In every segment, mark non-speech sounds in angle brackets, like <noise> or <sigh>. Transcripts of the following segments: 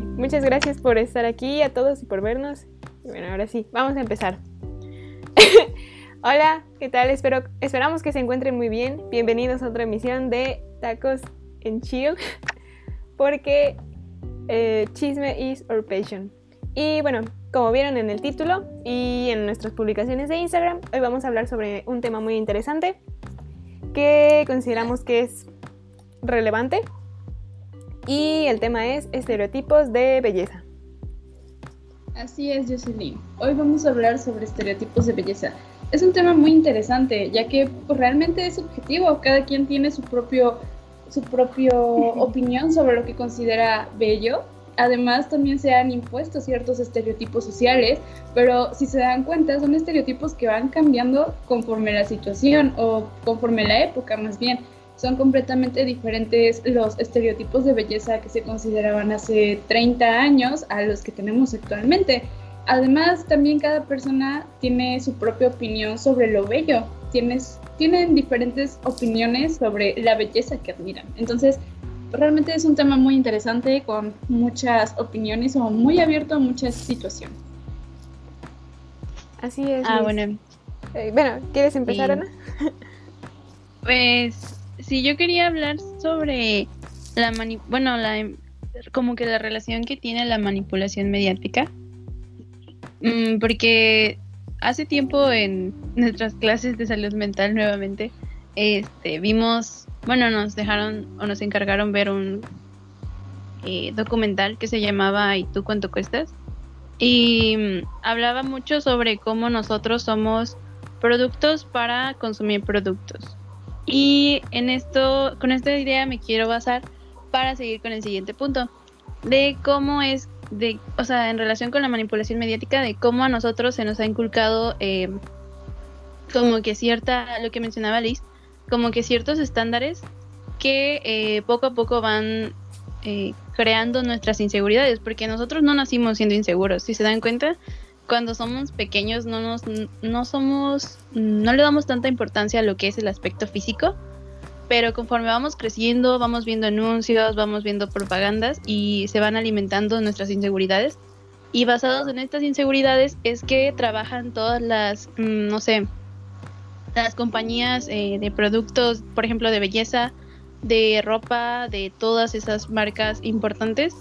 Muchas gracias por estar aquí a todos y por vernos. bueno, ahora sí, vamos a empezar. <laughs> Hola, ¿qué tal? Espero, esperamos que se encuentren muy bien. Bienvenidos a otra emisión de Tacos en Chill, <laughs> porque eh, chisme is our passion. Y bueno, como vieron en el título y en nuestras publicaciones de Instagram, hoy vamos a hablar sobre un tema muy interesante que consideramos que es relevante y el tema es estereotipos de belleza. Así es, Jocelyn. Hoy vamos a hablar sobre estereotipos de belleza. Es un tema muy interesante, ya que pues, realmente es subjetivo. Cada quien tiene su propio, su propio <laughs> opinión sobre lo que considera bello. Además, también se han impuesto ciertos estereotipos sociales, pero si se dan cuenta, son estereotipos que van cambiando conforme la situación o conforme la época, más bien son completamente diferentes los estereotipos de belleza que se consideraban hace 30 años a los que tenemos actualmente. Además, también cada persona tiene su propia opinión sobre lo bello, Tienes, tienen diferentes opiniones sobre la belleza que admiran. Entonces, realmente es un tema muy interesante con muchas opiniones o muy abierto a muchas situaciones. Así es. Ah, bueno. Eh, bueno, ¿quieres empezar, Ana? Pues Sí, yo quería hablar sobre la mani bueno, como que la relación que tiene la manipulación mediática. Mm, porque hace tiempo en nuestras clases de salud mental nuevamente este vimos, bueno, nos dejaron o nos encargaron ver un eh, documental que se llamaba ¿Y tú cuánto cuestas? Y mm, hablaba mucho sobre cómo nosotros somos productos para consumir productos. Y en esto, con esta idea me quiero basar para seguir con el siguiente punto, de cómo es, de, o sea, en relación con la manipulación mediática, de cómo a nosotros se nos ha inculcado eh, como que cierta, lo que mencionaba Liz, como que ciertos estándares que eh, poco a poco van eh, creando nuestras inseguridades, porque nosotros no nacimos siendo inseguros, si se dan cuenta, cuando somos pequeños no nos no somos no le damos tanta importancia a lo que es el aspecto físico pero conforme vamos creciendo vamos viendo anuncios vamos viendo propagandas y se van alimentando nuestras inseguridades. Y basados en estas inseguridades es que trabajan todas las mm, no sé las compañías eh, de productos por ejemplo de belleza de ropa de todas esas marcas importantes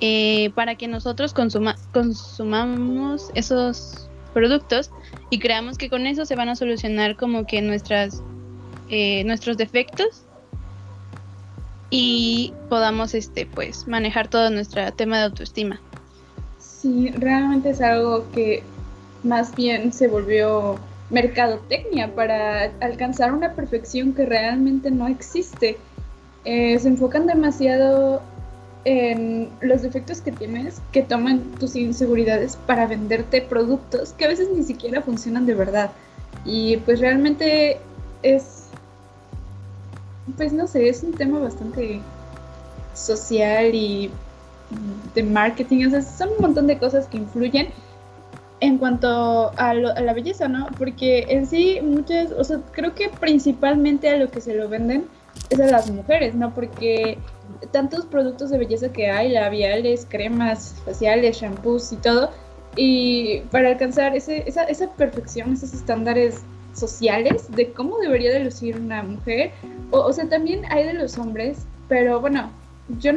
eh, para que nosotros consuma, consumamos esos productos y creamos que con eso se van a solucionar como que nuestras eh, nuestros defectos y podamos este pues manejar todo nuestro tema de autoestima. Sí, realmente es algo que más bien se volvió mercadotecnia para alcanzar una perfección que realmente no existe. Eh, se enfocan demasiado en los defectos que tienes, que toman tus inseguridades para venderte productos que a veces ni siquiera funcionan de verdad. Y pues realmente es, pues no sé, es un tema bastante social y de marketing, o sea, son un montón de cosas que influyen en cuanto a, a, la belleza, ¿no? Porque en sí muchas, o sea, creo que principalmente a lo que se lo venden es a las mujeres, ¿no? Porque tantos productos de belleza que hay, labiales, cremas faciales, shampoos y todo, y para alcanzar ese, esa, esa perfección, esos estándares sociales de cómo debería de lucir una mujer, o, o sea, también hay de los hombres, pero bueno, yo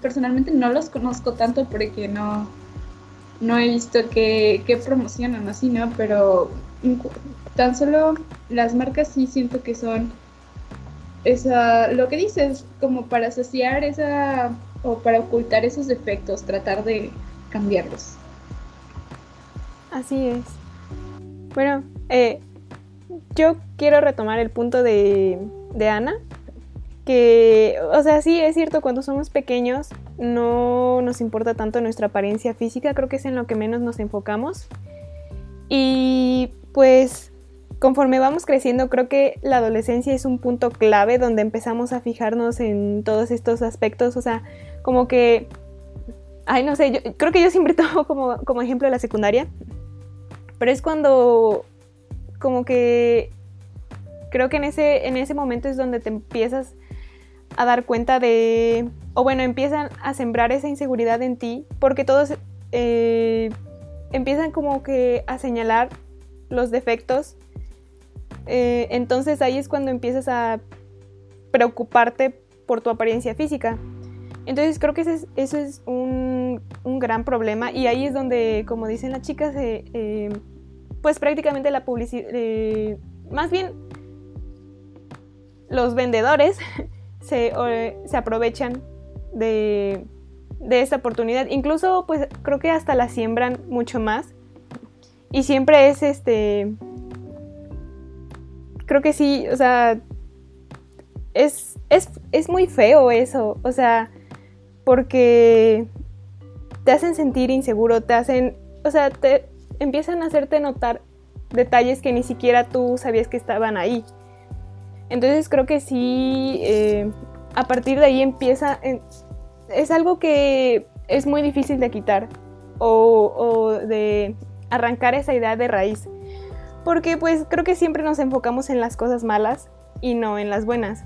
personalmente no los conozco tanto porque no, no he visto que, que promocionan así, ¿no? Pero tan solo las marcas sí siento que son esa, lo que dices, como para asociar esa, o para ocultar esos defectos, tratar de cambiarlos. Así es. Bueno, eh, yo quiero retomar el punto de, de Ana, que, o sea, sí, es cierto, cuando somos pequeños no nos importa tanto nuestra apariencia física, creo que es en lo que menos nos enfocamos. Y pues conforme vamos creciendo, creo que la adolescencia es un punto clave donde empezamos a fijarnos en todos estos aspectos, o sea, como que, ay, no sé, yo creo que yo siempre <laughs> tomo como, como ejemplo la secundaria, pero es cuando, como que, creo que en ese, en ese momento es donde te empiezas a dar cuenta de, o bueno, empiezan a sembrar esa inseguridad en ti, porque todos eh, empiezan como que a señalar los defectos. Eh, entonces ahí es cuando empiezas a preocuparte por tu apariencia física. Entonces creo que eso es un, gran problema y ahí es donde, como dicen las chicas, eh, pues prácticamente la publicidad, más bien los vendedores <laughs> se, se aprovechan de, de, esta oportunidad. Incluso pues creo que hasta la siembran mucho más. Y siempre es este... Creo que sí, o sea... Es, es, es muy feo eso. O sea, porque te hacen sentir inseguro, te hacen... O sea, te empiezan a hacerte notar detalles que ni siquiera tú sabías que estaban ahí. Entonces creo que sí, eh, a partir de ahí empieza, es algo que es muy difícil de quitar o, de arrancar esa idea de raíz. Porque pues creo que siempre nos enfocamos en las cosas malas y no en las buenas.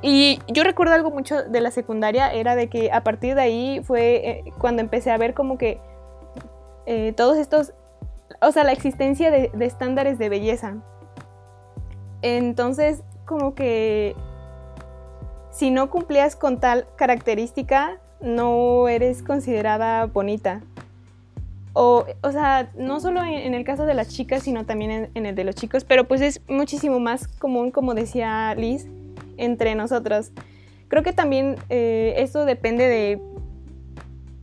Y yo recuerdo algo mucho de la secundaria, era de que a partir de ahí fue eh, cuando empecé a ver como que eh, todos estos, o sea, la existencia de estándares de belleza. Entonces como que si no cumplías con tal característica, no eres considerada bonita. O, o sea, no solo en, el caso de las chicas, sino también en, el de los chicos, pero pues es muchísimo más común, como decía Liz, entre nosotros. Creo que también eh, esto depende de...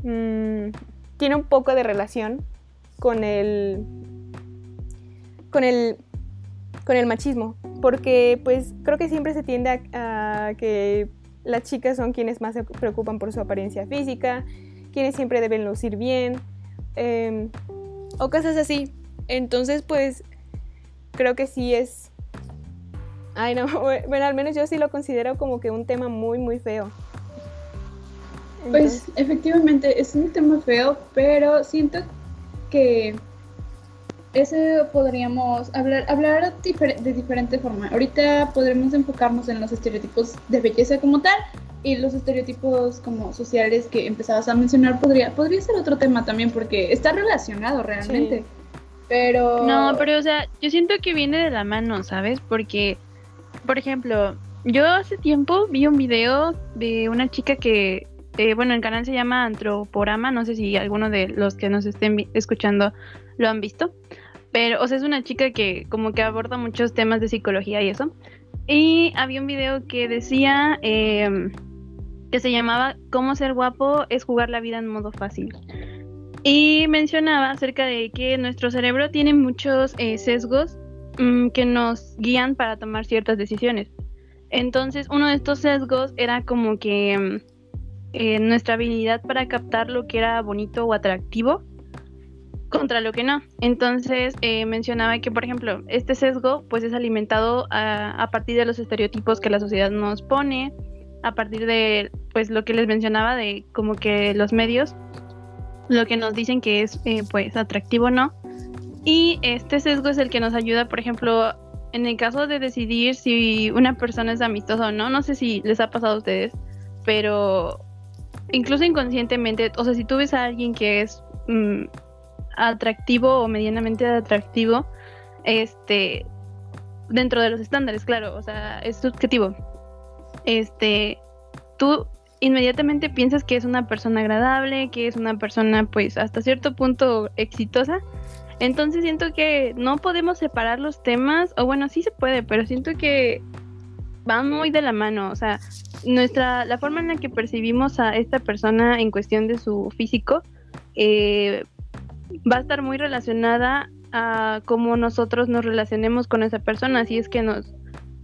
Mm, tiene un poco de relación con el... con el... con el machismo porque pues creo que siempre se tiende a, que las chicas son quienes más se preocupan por su apariencia física, quienes siempre deben lucir bien, em, o cosas así. Entonces pues creo que sí es... Ay no, <laughs> bueno, al menos yo sí lo considero como que un tema muy, muy feo. Pues efectivamente es un tema feo, pero siento que ese podríamos hablar, hablar de diferente forma. Ahorita podremos enfocarnos en los estereotipos de belleza como tal y los estereotipos como sociales que empezabas a mencionar podría, podría ser otro tema también porque está relacionado realmente. Pero... No, pero o sea, yo siento que viene de la mano, ¿sabes? Porque, por ejemplo, yo hace tiempo vi un video de una chica que, eh, bueno, el canal se llama Antroporama, no sé si alguno de los que nos estén escuchando lo han visto. Pero, o sea, es una chica que como que aborda muchos temas de psicología y eso. Y había un video que decía em, que se llamaba Cómo ser guapo es jugar la vida en modo fácil. Y mencionaba acerca de que nuestro cerebro tiene muchos eh, sesgos mm, que nos guían para tomar ciertas decisiones. Entonces, uno de estos sesgos era como que em, eh, nuestra habilidad para captar lo que era bonito o atractivo contra lo que no. Entonces eh, mencionaba que, por ejemplo, este sesgo pues es alimentado a, partir de los estereotipos que la sociedad nos pone, a partir de pues lo que les mencionaba de como que los medios, lo que nos dicen que es eh, pues atractivo o no. Y este sesgo es el que nos ayuda, por ejemplo, en el caso de decidir si una persona es amistosa o no, no sé si les ha pasado a ustedes, pero incluso inconscientemente, o sea, si tú ves a alguien que es mm, atractivo o medianamente atractivo, este, dentro de los estándares, claro, o sea, es subjetivo. Este, tú inmediatamente piensas que es una persona agradable, que es una persona pues hasta cierto punto exitosa. Entonces siento que no podemos separar los temas, o bueno, sí se puede, pero siento que van muy de la mano, o sea, nuestra la forma en la que percibimos a esta persona en cuestión de su físico eh, va a estar muy relacionada a cómo nosotros nos relacionemos con esa persona, si es que nos,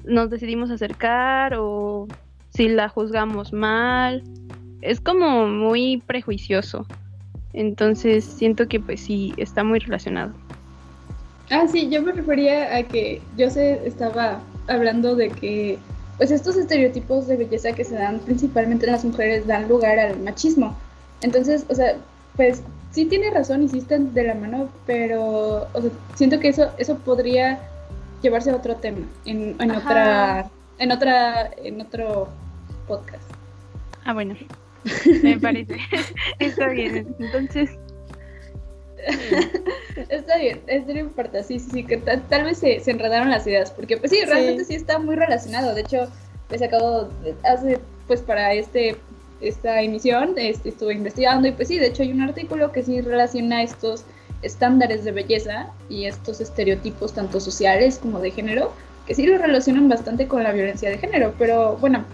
nos decidimos acercar o si la juzgamos mal. Es como muy prejuicioso. Entonces siento que pues sí, está muy relacionado. Ah, sí, yo me refería a que yo se estaba hablando de que pues estos estereotipos de belleza que se dan principalmente en las mujeres dan lugar al machismo. Entonces, o sea, pues sí tiene razón y sí están de la mano, pero siento que eso, eso podría llevarse a otro tema, en, en otra, en otra, en otro podcast. Ah, bueno, <laughs> me parece. <laughs> Está bien, entonces... <laughs> está bien, es no importa, sí, sí, sí, que tal, vez se, enredaron las ideas, porque pues sí, realmente sí. está muy relacionado, de hecho, he sacado hace, pues para este esta emisión este, estuve investigando y pues sí, de hecho hay un artículo que sí relaciona estos estándares de belleza y estos estereotipos tanto sociales como de género, que sí lo relacionan bastante con la violencia de género. Pero bueno,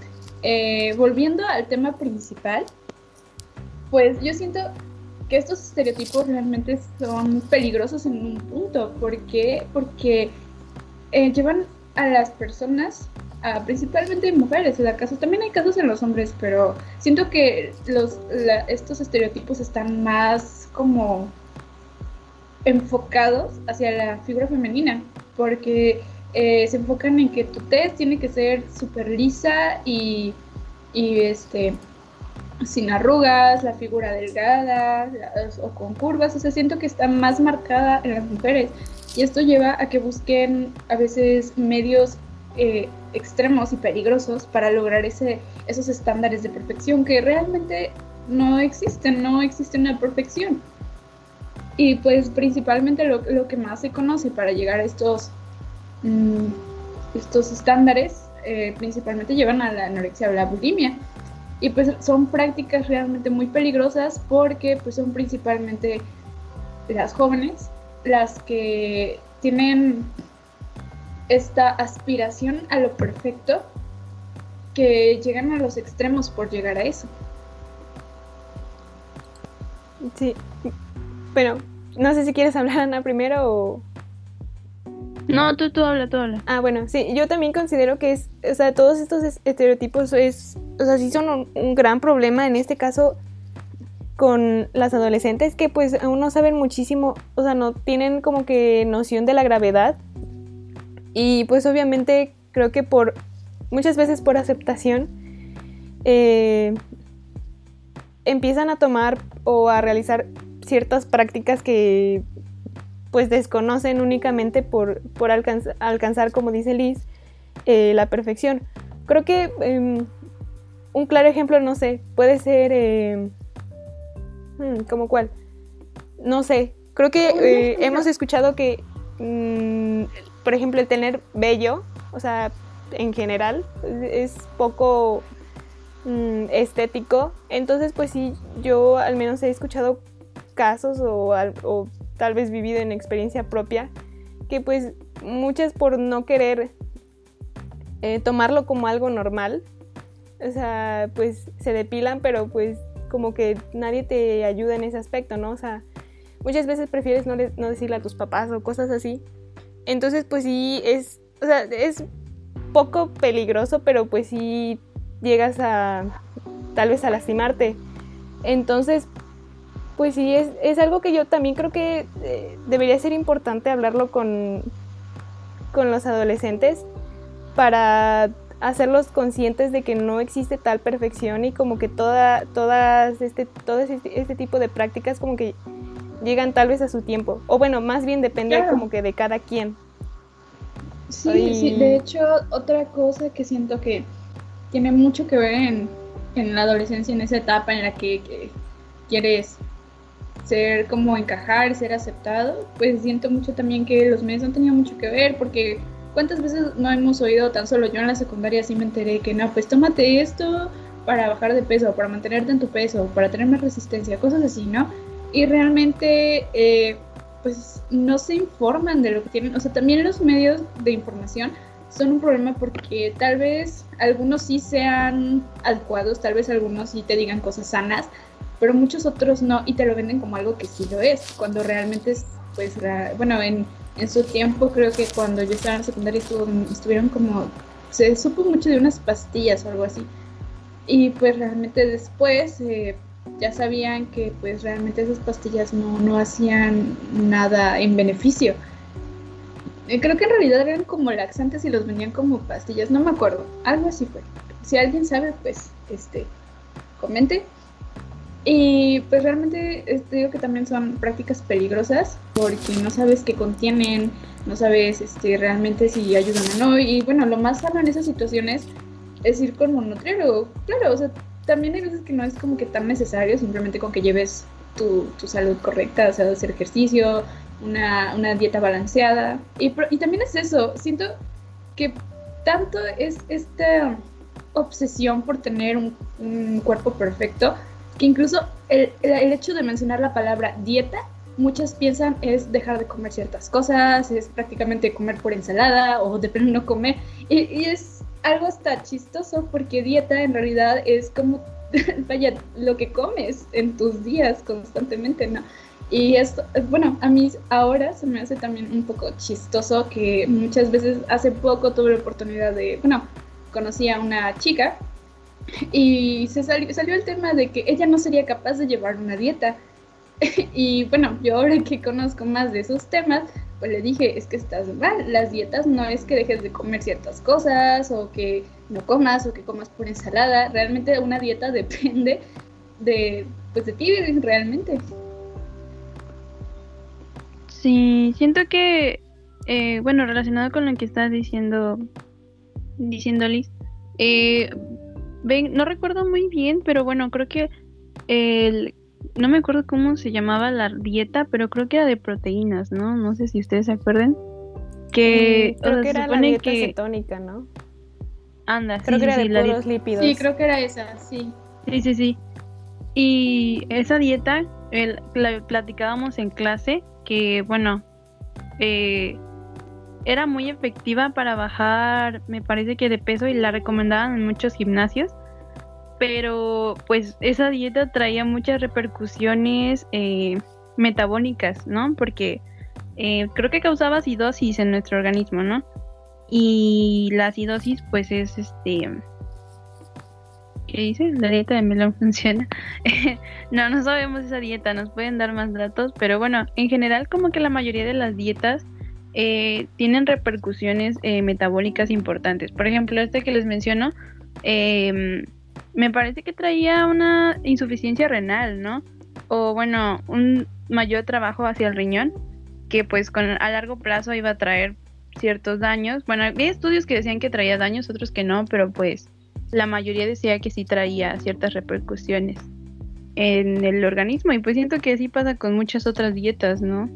eh, volviendo al tema principal, pues yo siento que estos estereotipos realmente son peligrosos en un punto. ¿Por qué? Porque eh, llevan a las personas, principalmente mujeres, en caso, también hay casos en los hombres, pero siento que los, estos estereotipos están más como enfocados hacia la figura femenina, porque eh, se enfocan en que tu test tiene que ser súper lisa y, y, este sin arrugas, la figura delgada o con curvas, o sea, siento que está más marcada en las mujeres. Y esto lleva a que busquen a veces medios eh, extremos y peligrosos para lograr ese, esos estándares de perfección que realmente no existen, no existe una perfección. Y pues principalmente lo, lo, que más se conoce para llegar a estos, mm, estos estándares, eh, principalmente llevan a la anorexia o la bulimia. Y pues son prácticas realmente muy peligrosas porque pues son principalmente las jóvenes las que tienen esta aspiración a lo perfecto que llegan a los extremos por llegar a eso. Sí, pero no sé si quieres hablar, Ana, primero o... No, tú, tú habla, tú habla. Ah, bueno, sí, yo también considero que es, o sea, todos estos estereotipos es, o sea, sí son un, gran problema en este caso con las adolescentes que pues aún no saben muchísimo, o sea, no tienen como que noción de la gravedad y pues obviamente creo que por muchas veces por aceptación eh, empiezan a tomar o a realizar ciertas prácticas que pues desconocen únicamente por, por alcanzar, como dice Liz, eh, la perfección. Creo que em, un claro ejemplo, no sé, puede ser... Eh, ¿Cómo cuál? No sé, creo que eh, hemos escuchado que, mm, por ejemplo, el tener bello, o sea, en general, es poco mm, estético. Entonces, pues sí, yo al menos he escuchado casos o, tal vez vivido en experiencia propia, que pues muchas por no querer eh, tomarlo como algo normal, o sea, pues se depilan, pero pues como que nadie te ayuda en ese aspecto, ¿no? O sea, muchas veces prefieres no decirle a tus papás o cosas así. Entonces, pues sí, es, o sea, es poco peligroso, pero pues sí llegas a tal vez a lastimarte. Entonces, pues sí, es, es algo que yo también creo que eh, debería ser importante hablarlo con, con los adolescentes para hacerlos conscientes de que no existe tal perfección y como que toda, todas este, todo este, este, tipo de prácticas como que llegan tal vez a su tiempo. O bueno, más bien depende como que de cada quien. Sí, sí, de hecho, otra cosa que siento que tiene mucho que ver en, en la adolescencia, en esa etapa en la que, que quieres ser como encajar, ser aceptado, pues siento mucho también que los medios han tenido mucho que ver, porque cuántas veces no hemos oído, tan solo yo en la secundaria sí me enteré que no, pues tómate esto para bajar de peso, para mantenerte en tu peso, para tener más resistencia, cosas así, ¿no? Y realmente, eh, pues no se informan de lo que tienen, o sea, también los medios de información son un problema porque tal vez algunos sí sean adecuados, tal vez algunos sí te digan cosas sanas, pero muchos otros no y te lo venden como algo que sí lo es, cuando realmente es, pues, bueno, en, en su tiempo creo que cuando yo estaba en secundaria estuvieron como, se supo mucho de unas pastillas o algo así. Y pues realmente después eh, ya sabían que pues realmente esas pastillas no, no hacían nada en beneficio. Eh, creo que en realidad eran como laxantes y los vendían como pastillas, no me acuerdo, algo así fue. Si alguien sabe, pues, este, comente. Y pues realmente este, digo que también son prácticas peligrosas porque no sabes qué contienen, no sabes este, realmente si ayudan o no. Y bueno, lo más sano en esas situaciones es ir con un nutriólogo. Claro, o sea, también hay veces que no es como que tan necesario, simplemente con que lleves tu, tu salud correcta, o sea, hacer ejercicio, una, una dieta balanceada. Y, y, también es eso, siento que tanto es esta obsesión por tener un, cuerpo perfecto, que incluso el, el, hecho de mencionar la palabra dieta, muchas piensan es dejar de comer ciertas cosas, es prácticamente comer por ensalada o de no comer. Y es algo hasta chistoso porque dieta en realidad es como, <laughs> vaya, lo que comes en tus días constantemente, ¿no? Y esto, bueno, a mí ahora se me hace también un poco chistoso que muchas veces hace poco tuve la oportunidad de, bueno, conocí a una chica y se salió, salió el tema de que ella no sería capaz de llevar una dieta. <laughs> y bueno, yo ahora que conozco más de esos temas, pues le dije, es que estás mal, las dietas no es que dejes de comer ciertas cosas o que no comas o que comas por ensalada, realmente una dieta <laughs> depende de, pues de ti realmente. Sí, siento que, eh, bueno, relacionado con lo que estás diciendo, diciendo Liz, eh, ven, no recuerdo muy bien, pero bueno, creo que el, no me acuerdo cómo se llamaba la dieta, pero creo que era de proteínas, ¿no? No sé si ustedes se acuerdan. Que, mm, creo que era la dieta cetónica, ¿no? Anda, creo sí, que era sí, de puros lípidos. Sí, creo que era esa, sí. Sí, sí, sí. Y esa dieta, el, la platicábamos en clase, que bueno, eh, era muy efectiva para bajar, me parece que de peso y la recomendaban en muchos gimnasios, pero pues esa dieta traía muchas repercusiones eh, metabólicas, ¿no? Porque eh, creo que causaba acidosis en nuestro organismo, ¿no? Y la acidosis pues es este... ¿Qué dice? La dieta de melón funciona. <laughs> no, no sabemos esa dieta, nos pueden dar más datos, pero bueno, en general como que la mayoría de las dietas eh, tienen repercusiones metabólicas importantes. Por ejemplo, este que les menciono, eh, me parece que traía una insuficiencia renal, ¿no? O bueno, un mayor trabajo hacia el riñón, que pues con, a largo plazo iba a traer ciertos daños. Bueno, había estudios que decían que traía daños, otros que no, pero pues la mayoría decía que sí traía ciertas repercusiones en el organismo y pues siento que así pasa con muchas otras dietas, ¿no?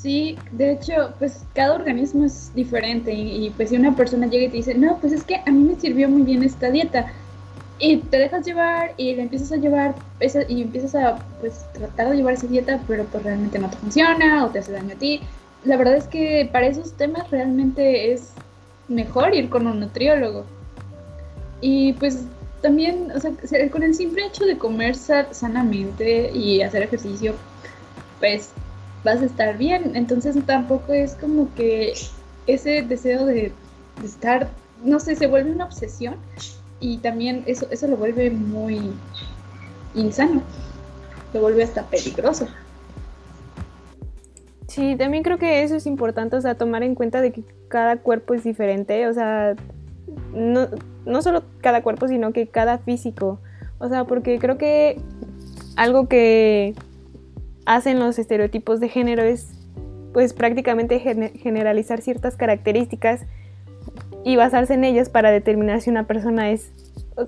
Sí, de hecho, pues cada organismo es diferente y, pues si una persona llega y te dice, no, pues es que a mí me sirvió muy bien esta dieta y te dejas llevar y le empiezas a llevar esa, y empiezas a pues tratar de llevar esa dieta, pero pues realmente no te funciona o te hace daño a ti. La verdad es que para esos temas realmente es mejor ir con un nutriólogo. Y pues también, o sea, con el simple hecho de comer sanamente y hacer ejercicio, pues vas a estar bien. Entonces tampoco es como que ese deseo de, estar, no sé, se vuelve una obsesión y también eso, eso lo vuelve muy insano, lo vuelve hasta peligroso. Sí, también creo que eso es importante, o sea, tomar en cuenta de que cada cuerpo es diferente, o sea, no, no solo cada cuerpo, sino que cada físico, o sea, porque creo que algo que hacen los estereotipos de género es pues prácticamente gen generalizar ciertas características y basarse en ellas para determinar si una persona es,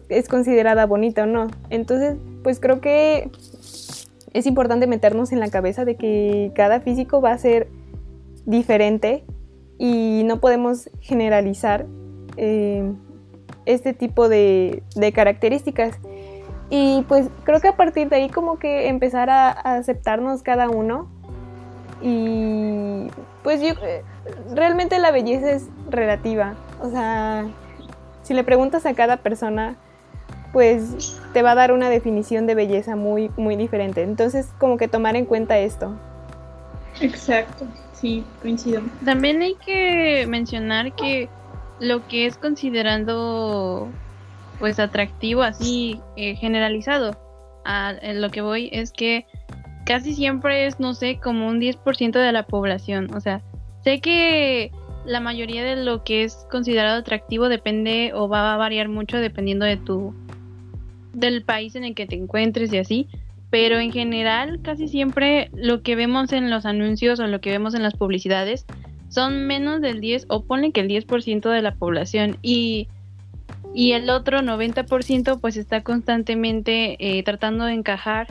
es considerada bonita o no. Entonces, pues creo que es importante meternos en la cabeza de que cada físico va a ser diferente y no podemos generalizar eh, este tipo de características. Y pues creo que a partir de ahí como que empezar a, a aceptarnos cada uno. Y pues yo realmente la belleza es relativa. O sea, si le preguntas a cada persona, pues te va a dar una definición de belleza muy, muy diferente. Entonces como que tomar en cuenta esto. Exacto, sí, coincido. También hay que mencionar que lo que es considerando pues atractivo así eh, generalizado. A, lo que voy es que casi siempre es no sé como un 10% de la población. O sea sé que la mayoría de lo que es considerado atractivo depende o va a variar mucho dependiendo de tu del país en el que te encuentres y así pero en general casi siempre lo que vemos en los anuncios o lo que vemos en las publicidades son menos del 10 o ponle que el 10% de la población. Y, y el otro 90% pues está constantemente eh, tratando de encajar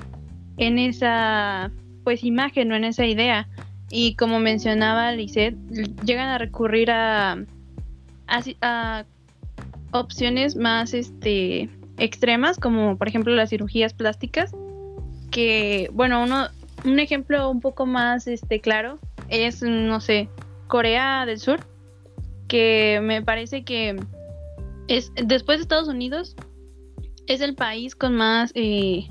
en esa pues imagen o en esa idea. Y como mencionaba Lisette llegan a recurrir a, a, opciones más este extremas como por ejemplo las cirugías plásticas que bueno uno un ejemplo un poco más este claro es no sé Corea del Sur, que me parece que es después de Estados Unidos es el país con más eh,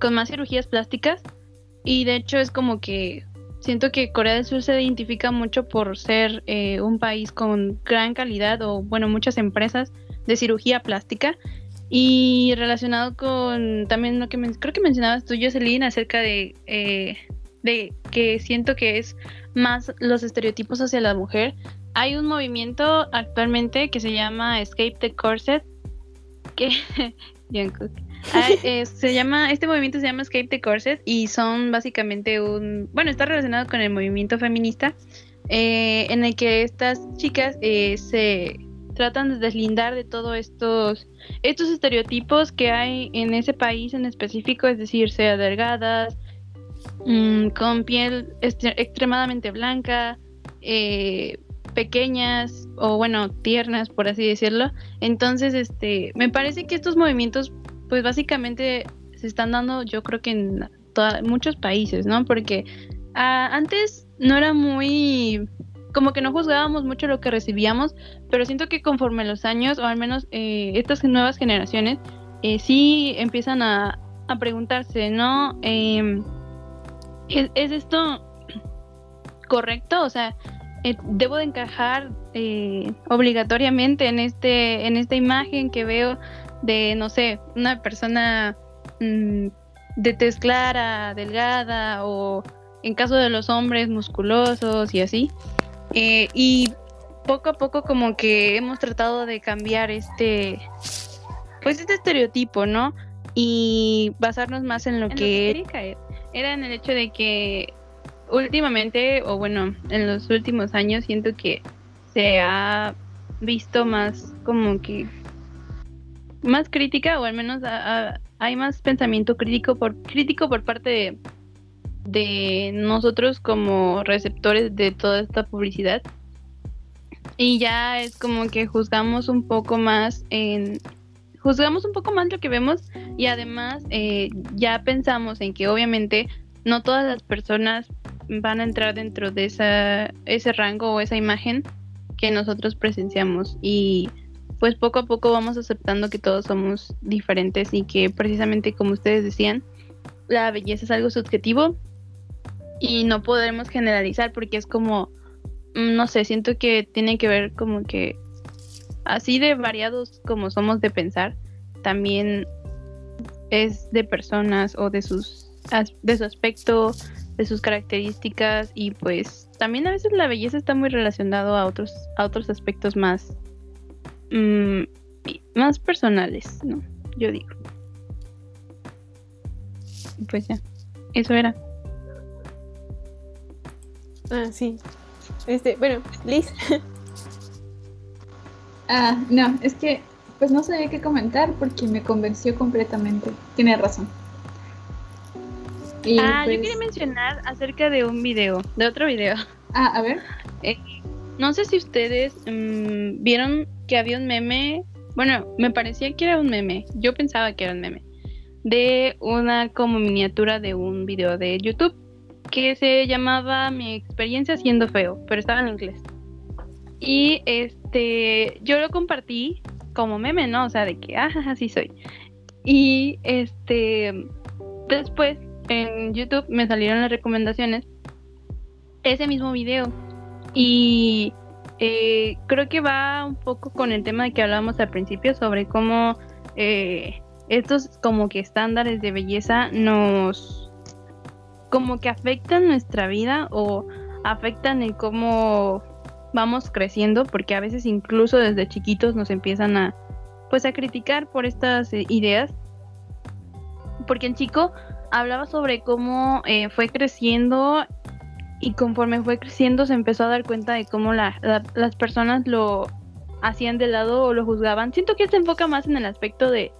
con más cirugías plásticas. Y de hecho es como que siento que Corea del Sur se identifica mucho por ser eh, un país con gran calidad o bueno muchas empresas de cirugía plástica. Y relacionado con también lo que creo que mencionabas tú Jocelyn acerca de eh, de que siento que es más los estereotipos hacia la mujer. Hay un movimiento actualmente que se llama Escape the Corset, que <laughs> <laughs> se llama, este movimiento se llama Escape the Corset y son básicamente un, bueno, está relacionado con el movimiento feminista, eh, en el que estas chicas eh, se tratan de deslindar de todos estos, estos estereotipos que hay en ese país en específico, es decir, sea delgadas, Mm, con piel extremadamente blanca, eh, pequeñas o bueno, tiernas, por así decirlo. Entonces, este, me parece que estos movimientos, pues básicamente se están dando, yo creo que en muchos países, ¿no? Porque ah, antes no era muy como que no juzgábamos mucho lo que recibíamos, pero siento que conforme los años, o al menos eh, estas nuevas generaciones, eh, sí empiezan a, a preguntarse, ¿no? Eh, ¿Es, esto correcto? O sea, eh, debo de encajar eh, obligatoriamente en este en esta imagen que veo de no sé una persona mm, de tez clara delgada o en caso de los hombres musculosos y así eh, y poco a poco como que hemos tratado de cambiar este pues este estereotipo no y basarnos más en lo que, que era en el hecho de que últimamente, o bueno, en los últimos años siento que se ha visto más como que más crítica o al menos hay más pensamiento crítico por crítico por parte de, de nosotros como receptores de toda esta publicidad. Y ya es como que juzgamos un poco más en juzgamos un poco más lo que vemos y además eh, ya pensamos en que obviamente no todas las personas van a entrar dentro de esa, ese rango o esa imagen que nosotros presenciamos y pues poco a poco vamos aceptando que todos somos diferentes y que precisamente como ustedes decían, la belleza es algo subjetivo y no podemos generalizar porque es como, mm, no sé, siento que tiene que ver como que así de variados como somos de pensar, también es de personas o de sus de su aspecto, de sus características y pues también a veces la belleza está muy relacionado a otros a otros aspectos más mm, más personales, ¿no? Yo digo. Pues ya, eso era. Ah, sí. Este, bueno, Liz. <laughs> Ah, no, es que pues no sabía qué comentar porque me convenció completamente. Tiene razón. ah, yo pues quería mencionar acerca de un video, de otro video. Ah, a ver. Eh, no sé si ustedes mm, vieron que había un meme. Bueno, me parecía que era un meme. Yo pensaba que era un meme. De una como miniatura de un video de YouTube que se llamaba Mi experiencia siendo feo, pero estaba en inglés. Y este, yo lo compartí como meme, ¿no? O sea, de que, ah, así soy. Y este, después en YouTube me salieron las recomendaciones ese mismo video. Y eh, creo que va un poco con el tema de que hablábamos al principio sobre cómo eh, estos como que estándares de belleza nos como que afectan nuestra vida o afectan en cómo vamos creciendo, porque a veces incluso desde chiquitos nos empiezan a, pues a criticar por estas eh, ideas. Porque el chico hablaba sobre cómo eh, fue creciendo y conforme fue creciendo se empezó a dar cuenta de cómo las personas lo hacían de lado o lo juzgaban. Siento que se enfoca más en el aspecto de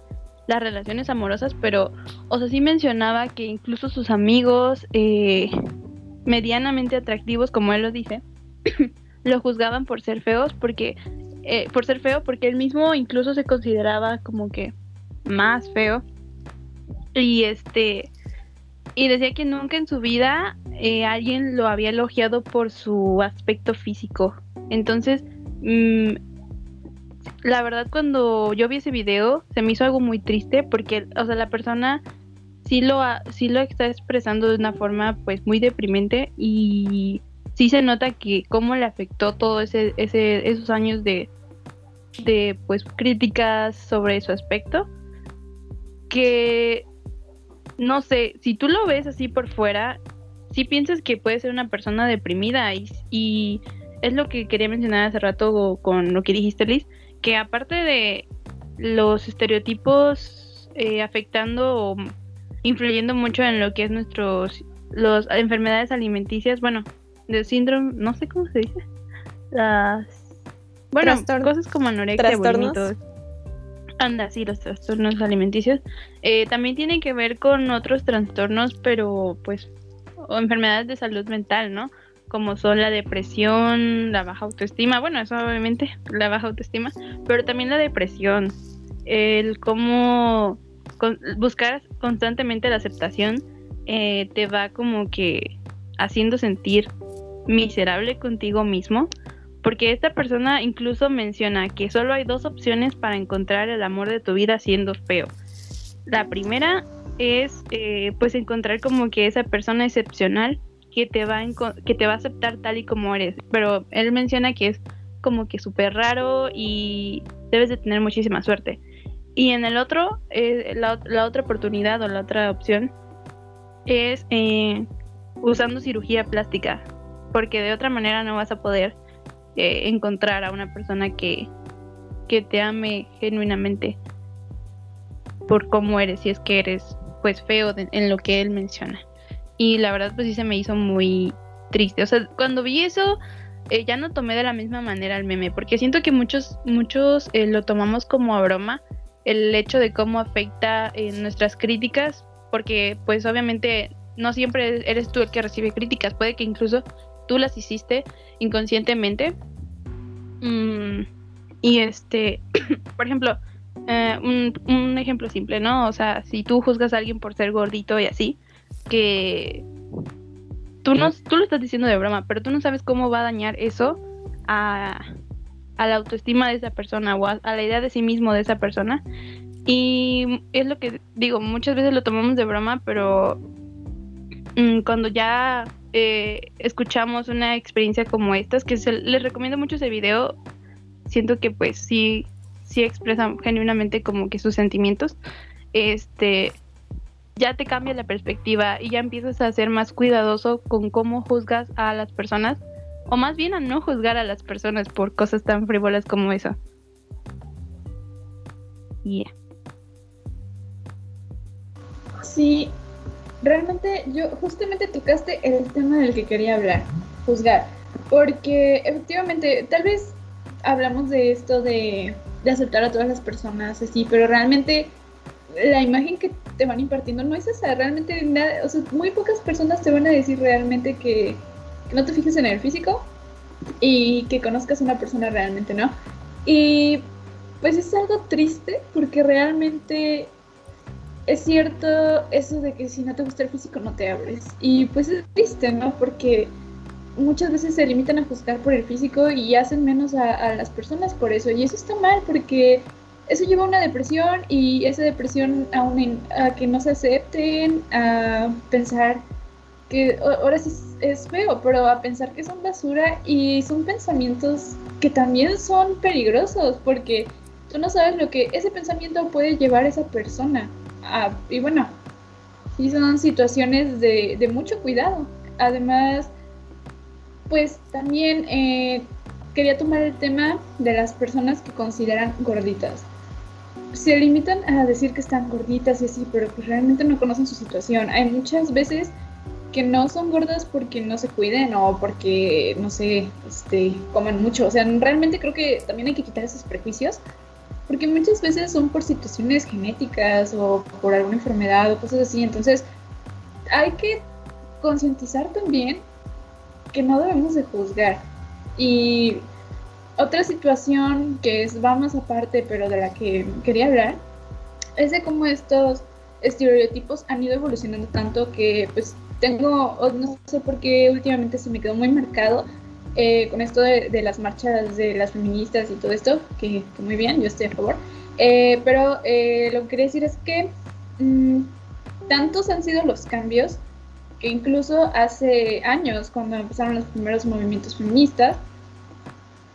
las relaciones amorosas, pero, o sea, sí mencionaba que incluso sus amigos eh, medianamente atractivos, como él lo dice, lo juzgaban por ser feos, porque, eh, por ser feo, porque él mismo incluso se consideraba como que más feo. Y este, y decía que nunca en su vida eh, alguien lo había elogiado por su aspecto físico. Entonces, mmm, la verdad cuando yo vi ese video se me hizo algo muy triste porque, o sea, la persona sí lo, sí lo está expresando de una forma pues muy deprimente y sí se nota que cómo le afectó todo ese, ese esos años de, de pues críticas sobre su aspecto que no sé, si tú lo ves así por fuera, sí piensas que puede ser una persona deprimida y, es lo que quería mencionar hace rato con lo que dijiste Liz, que aparte de los estereotipos eh, afectando o influyendo mucho en lo que es nuestros las enfermedades alimenticias, bueno, de síndrome, no sé cómo se dice, las bueno, cosas como anorexia, vómitos. Anda, sí, los trastornos alimenticios. Eh, también tienen que ver con otros trastornos, pero pues, o enfermedades de salud mental, ¿no? como son la depresión, la baja autoestima, bueno, eso obviamente, la baja autoestima, pero también la depresión, el cómo buscar constantemente la aceptación eh, te va como que haciendo sentir miserable contigo mismo, porque esta persona incluso menciona que solo hay dos opciones para encontrar el amor de tu vida siendo feo. La primera es eh, pues encontrar como que esa persona excepcional que te va a, que te va a aceptar tal y como eres. Pero él menciona que es como que súper raro y debes de tener muchísima suerte. Y en el otro, eh, la, otra oportunidad o la otra opción es eh, usando cirugía plástica, porque de otra manera no vas a poder eh, encontrar a una persona que, que te ame genuinamente por cómo eres, si es que eres pues feo en lo que él menciona. Y la verdad, pues sí se me hizo muy triste. O sea, cuando vi eso, eh, ya no tomé de la misma manera el meme, porque siento que muchos, muchos eh, lo tomamos como a broma, el hecho de cómo afecta eh, nuestras críticas, porque pues obviamente no siempre eres tú el que recibe críticas, puede que incluso tú las hiciste inconscientemente. Mm, y este, <clears throat> por ejemplo, un, un ejemplo simple, ¿no? O sea, si tú juzgas a alguien por ser gordito y así, que tú, no, tú lo estás diciendo de broma, pero tú no sabes cómo va a dañar eso a, la autoestima de esa persona o a, la idea de sí mismo de esa persona. Y es lo que digo, muchas veces lo tomamos de broma, pero mm, cuando ya eh, escuchamos una experiencia como esta, que les recomiendo mucho ese video, siento que pues sí, sí expresan genuinamente como que sus sentimientos. Este, ya te cambia la perspectiva y ya empiezas a ser más cuidadoso con cómo juzgas a las personas, o más bien a no juzgar a las personas por cosas tan frívolas como. Yeah. Sí, realmente yo justamente tocaste el tema del que quería hablar, juzgar, porque efectivamente tal vez hablamos de esto de, de aceptar a todas las personas así, pero realmente la imagen que te van impartiendo no es esa, realmente nada, o sea, muy pocas personas te van a decir realmente que, no te fijes en el físico y que conozcas a una persona realmente, ¿no? Y pues es algo triste porque realmente es cierto eso de que si no te gusta el físico no te abres. Y pues es triste, ¿no? Porque muchas veces se limitan a juzgar por el físico y hacen menos a, las personas por eso. Y eso está mal porque eso lleva a una depresión y esa depresión a, a que no se acepten, a pensar que ahora sí es feo, pero a pensar que son basura y son pensamientos que también son peligrosos porque tú no sabes lo que ese pensamiento puede llevar a esa persona. Y bueno, sí son situaciones de, de mucho cuidado. Además, pues también eh, quería tomar el tema de las personas que consideran gorditas se limitan a decir que están gorditas y así, pero pues realmente no conocen su situación. Hay muchas veces que no son gordas porque no se cuiden o porque, no sé, este, coman mucho. O sea, realmente creo que también hay que quitar esos prejuicios porque muchas veces son por situaciones genéticas o por alguna enfermedad o cosas así. Entonces, hay que concientizar también que no debemos de juzgar. Y otra situación que es, va más aparte, pero de la que quería hablar, es de cómo estos estereotipos han ido evolucionando tanto que pues tengo, no sé por qué últimamente se me quedó muy marcado eh, con esto de, las marchas de las feministas y todo esto, que, muy bien, yo estoy a favor. Eh, pero eh, lo que quería decir es que mm, tantos han sido los cambios que incluso hace años, cuando empezaron los primeros movimientos feministas,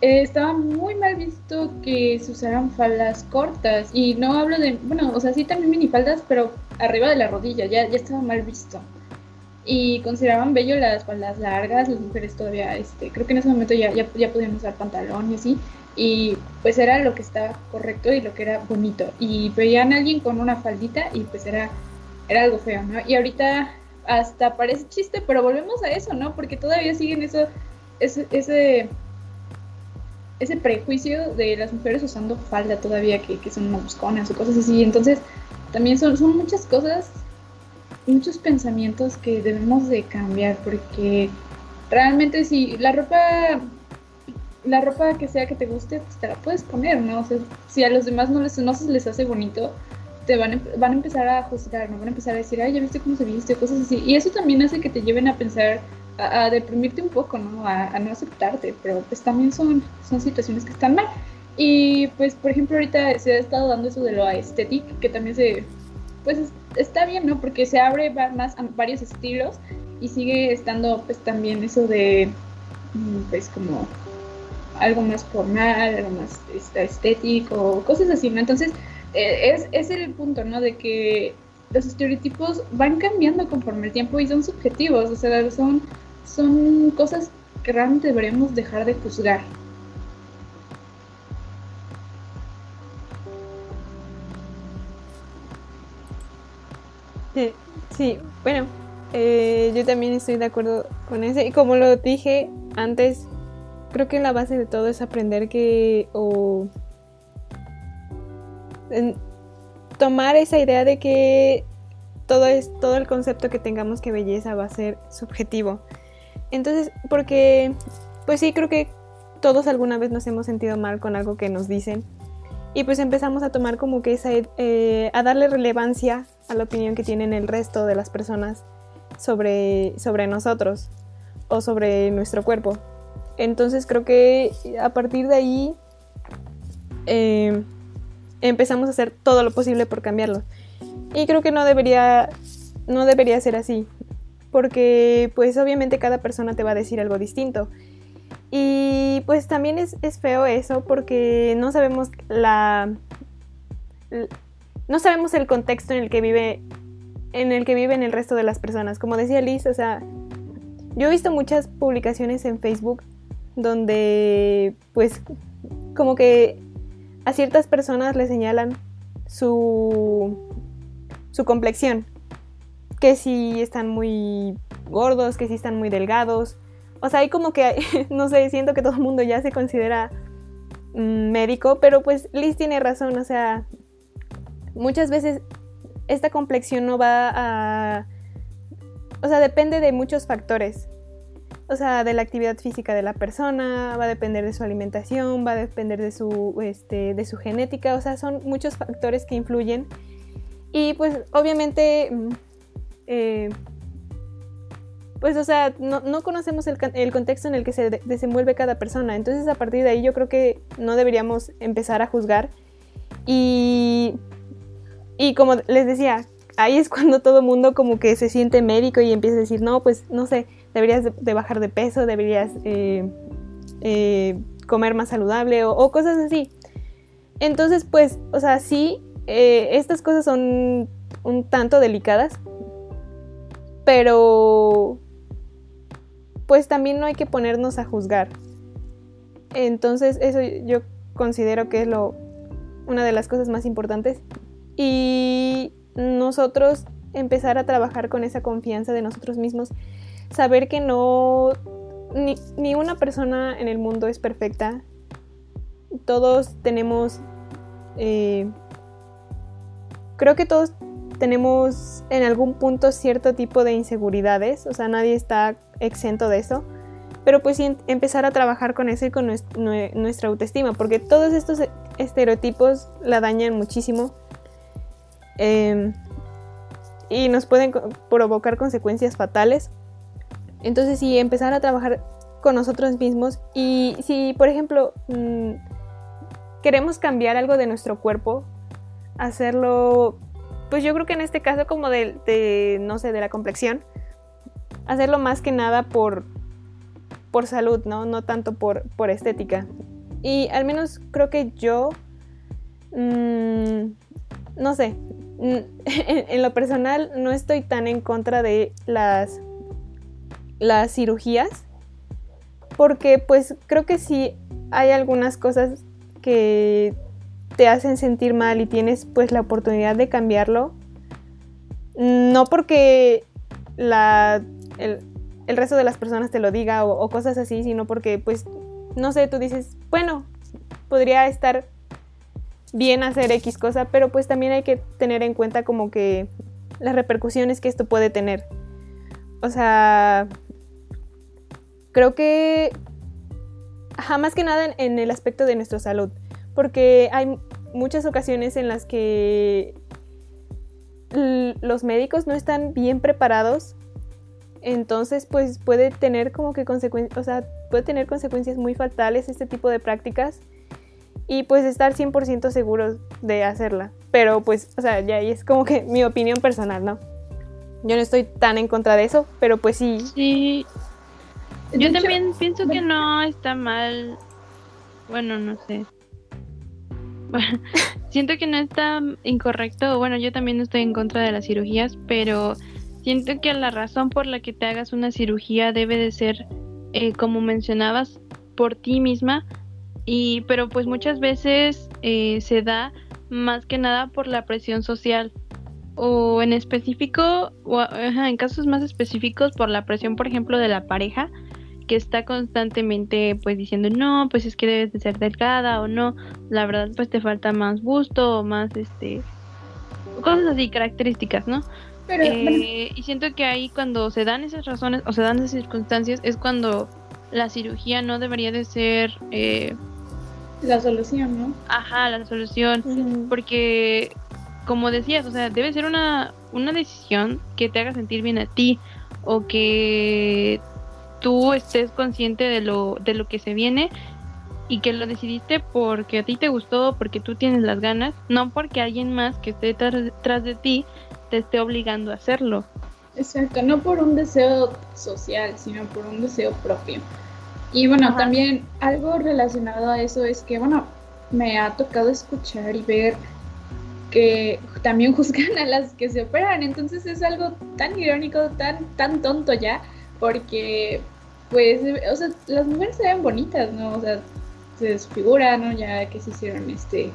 estaba muy mal visto que se usaran faldas cortas. Y no hablo de, bueno, o sea, sí también minifaldas, pero arriba de la rodilla, ya, ya estaba mal visto y consideraban bello las faldas largas, las mujeres todavía, este, creo que en ese momento ya, ya, ya podían usar pantalón y así, y pues era lo que estaba correcto y lo que era bonito, y veían a alguien con una faldita y pues era, era algo feo, ¿no? Y ahorita hasta parece chiste, pero volvemos a eso, ¿no? Porque todavía siguen eso, ese, ese, ese prejuicio de las mujeres usando falda todavía, que, que son busconas o cosas así, entonces también son, son muchas cosas muchos pensamientos que debemos de cambiar porque realmente si la ropa la ropa que sea que te guste pues te la puedes poner no o sea, si a los demás no les no se les hace bonito te van, van a empezar a juzgar no van a empezar a decir ay ya viste cómo se viste cosas así. Y eso también hace que te lleven a pensar a, deprimirte un poco no a, no aceptarte pero pues también son son situaciones que están mal. Y pues por ejemplo ahorita se ha estado dando eso de lo estético que también se pues está bien, ¿no? Porque se abre más a varios estilos y sigue estando pues también eso de mm, pues como algo más formal, algo más este, estético, cosas así, ¿no? Entonces, eh, es, es el punto, ¿no? De que los estereotipos van cambiando conforme el tiempo y son subjetivos, o sea, son, son cosas que realmente deberíamos dejar de juzgar. Sí, bueno, eh, yo también estoy de acuerdo con eso. Y como lo dije antes, creo que la base de todo es aprender que o tomar esa idea de que todo es todo el concepto que tengamos que belleza va a ser subjetivo. Entonces, porque pues sí creo que todos alguna vez nos hemos sentido mal con algo que nos dicen y pues empezamos a tomar como que esa, eh, a darle relevancia a la opinión que tienen el resto de las personas sobre, sobre nosotros o sobre nuestro cuerpo. Entonces creo que a partir de ahí eh, empezamos a hacer todo lo posible por cambiarlo. Y creo que no debería, no debería ser así, porque pues obviamente cada persona te va a decir algo distinto. Y pues también es, feo eso porque no sabemos la, no sabemos el contexto en el que vive en el que viven el resto de las personas. Como decía Liz, o sea, yo he visto muchas publicaciones en Facebook donde pues como que a ciertas personas le señalan su su complexión, que si están muy gordos, que si están muy delgados, o sea, hay como que, <laughs> no sé, siento que todo el mundo ya se considera mm, médico, pero pues Liz tiene razón, o sea, muchas veces esta complexión no va a... O sea, depende de muchos factores. O sea, de la actividad física de la persona, va a depender de su alimentación, va a depender de su, este, de su genética, o sea, son muchos factores que influyen. Y pues obviamente mm, eh, pues, o sea, no, conocemos el, contexto en el que se desenvuelve cada persona. Entonces, a partir de ahí, yo creo que no deberíamos empezar a juzgar. Y, y como les decía, ahí es cuando todo mundo como que se siente médico y empieza a decir, no, pues, no sé, deberías de, bajar de peso, deberías eh, eh, comer más saludable o, cosas así. Entonces, pues, o sea, sí, eh, estas cosas son un tanto delicadas, pero pues también no hay que ponernos a juzgar. Entonces eso yo considero que es lo, una de las cosas más importantes. Y nosotros empezar a trabajar con esa confianza de nosotros mismos saber que no, ni, ni una persona en el mundo es perfecta. Todos tenemos, eh, creo que todos tenemos en algún punto cierto tipo de inseguridades, o sea, nadie está exento de eso, pero pues sí empezar a trabajar con eso y con nuestra autoestima, porque todos estos estereotipos la dañan muchísimo em, y nos pueden provocar consecuencias fatales. Entonces sí, empezar a trabajar con nosotros mismos y si, por ejemplo, mm, queremos cambiar algo de nuestro cuerpo, hacerlo, pues yo creo que en este caso como de, no sé, de la complexión, hacerlo más que nada por, por salud, ¿no? No tanto por, por estética. Y al menos creo que yo, mm, no sé, <laughs> en, lo personal no estoy tan en contra de las, las cirugías, porque pues creo que sí hay algunas cosas que te hacen sentir mal y tienes pues la oportunidad de cambiarlo. No porque la, el, resto de las personas te lo diga o, cosas así, sino porque pues, no sé, tú dices, bueno, podría estar bien hacer X cosa, pero pues también hay que tener en cuenta como que las repercusiones que esto puede tener. O sea, creo que jamás que nada en, el aspecto de nuestra salud, porque hay muchas ocasiones en las que los médicos no están bien preparados, entonces pues puede tener como que consecuencias, o sea, puede tener consecuencias muy fatales este tipo de prácticas y pues estar 100% seguros de hacerla. Pero pues, o sea, ya es como que mi opinión personal, ¿no? Yo no estoy tan en contra de eso, pero pues sí. Sí, yo también pienso que no está mal. Bueno, no sé. Bueno, <laughs> siento que no está incorrecto. Bueno, yo también estoy en contra de las cirugías, pero siento que la razón por la que te hagas una cirugía debe de ser, eh, como mencionabas, por ti misma. Y, pero pues muchas veces eh, se da más que nada por la presión social o en específico, o, en casos más específicos por la presión, por ejemplo, de la pareja que está constantemente pues diciendo no, pues es que debes de ser delgada o no, la verdad pues te falta más gusto o más este cosas así, características, ¿no? Eh, y siento que ahí cuando se dan esas razones o se dan esas circunstancias es cuando la cirugía no debería de ser eh, la solución, ¿no? Ajá, la solución, porque como decías, o sea, debe ser una, una decisión que te haga sentir bien a ti o que tú estés consciente de lo, de lo que se viene y que lo decidiste porque a ti te gustó, porque tú tienes las ganas, no porque alguien más que esté detrás de ti te esté obligando a hacerlo. Exacto, no por un deseo social, sino por un deseo propio. Y bueno, también algo relacionado a eso es que, bueno, me ha tocado escuchar y ver que también <laughs> juzgan a las que se operan, entonces es algo tan irónico, tan, tan tonto ya, porque pues, o sea, las mujeres se ven bonitas, ¿no? O sea, se desfiguran, ¿no? Ya que se hicieron este,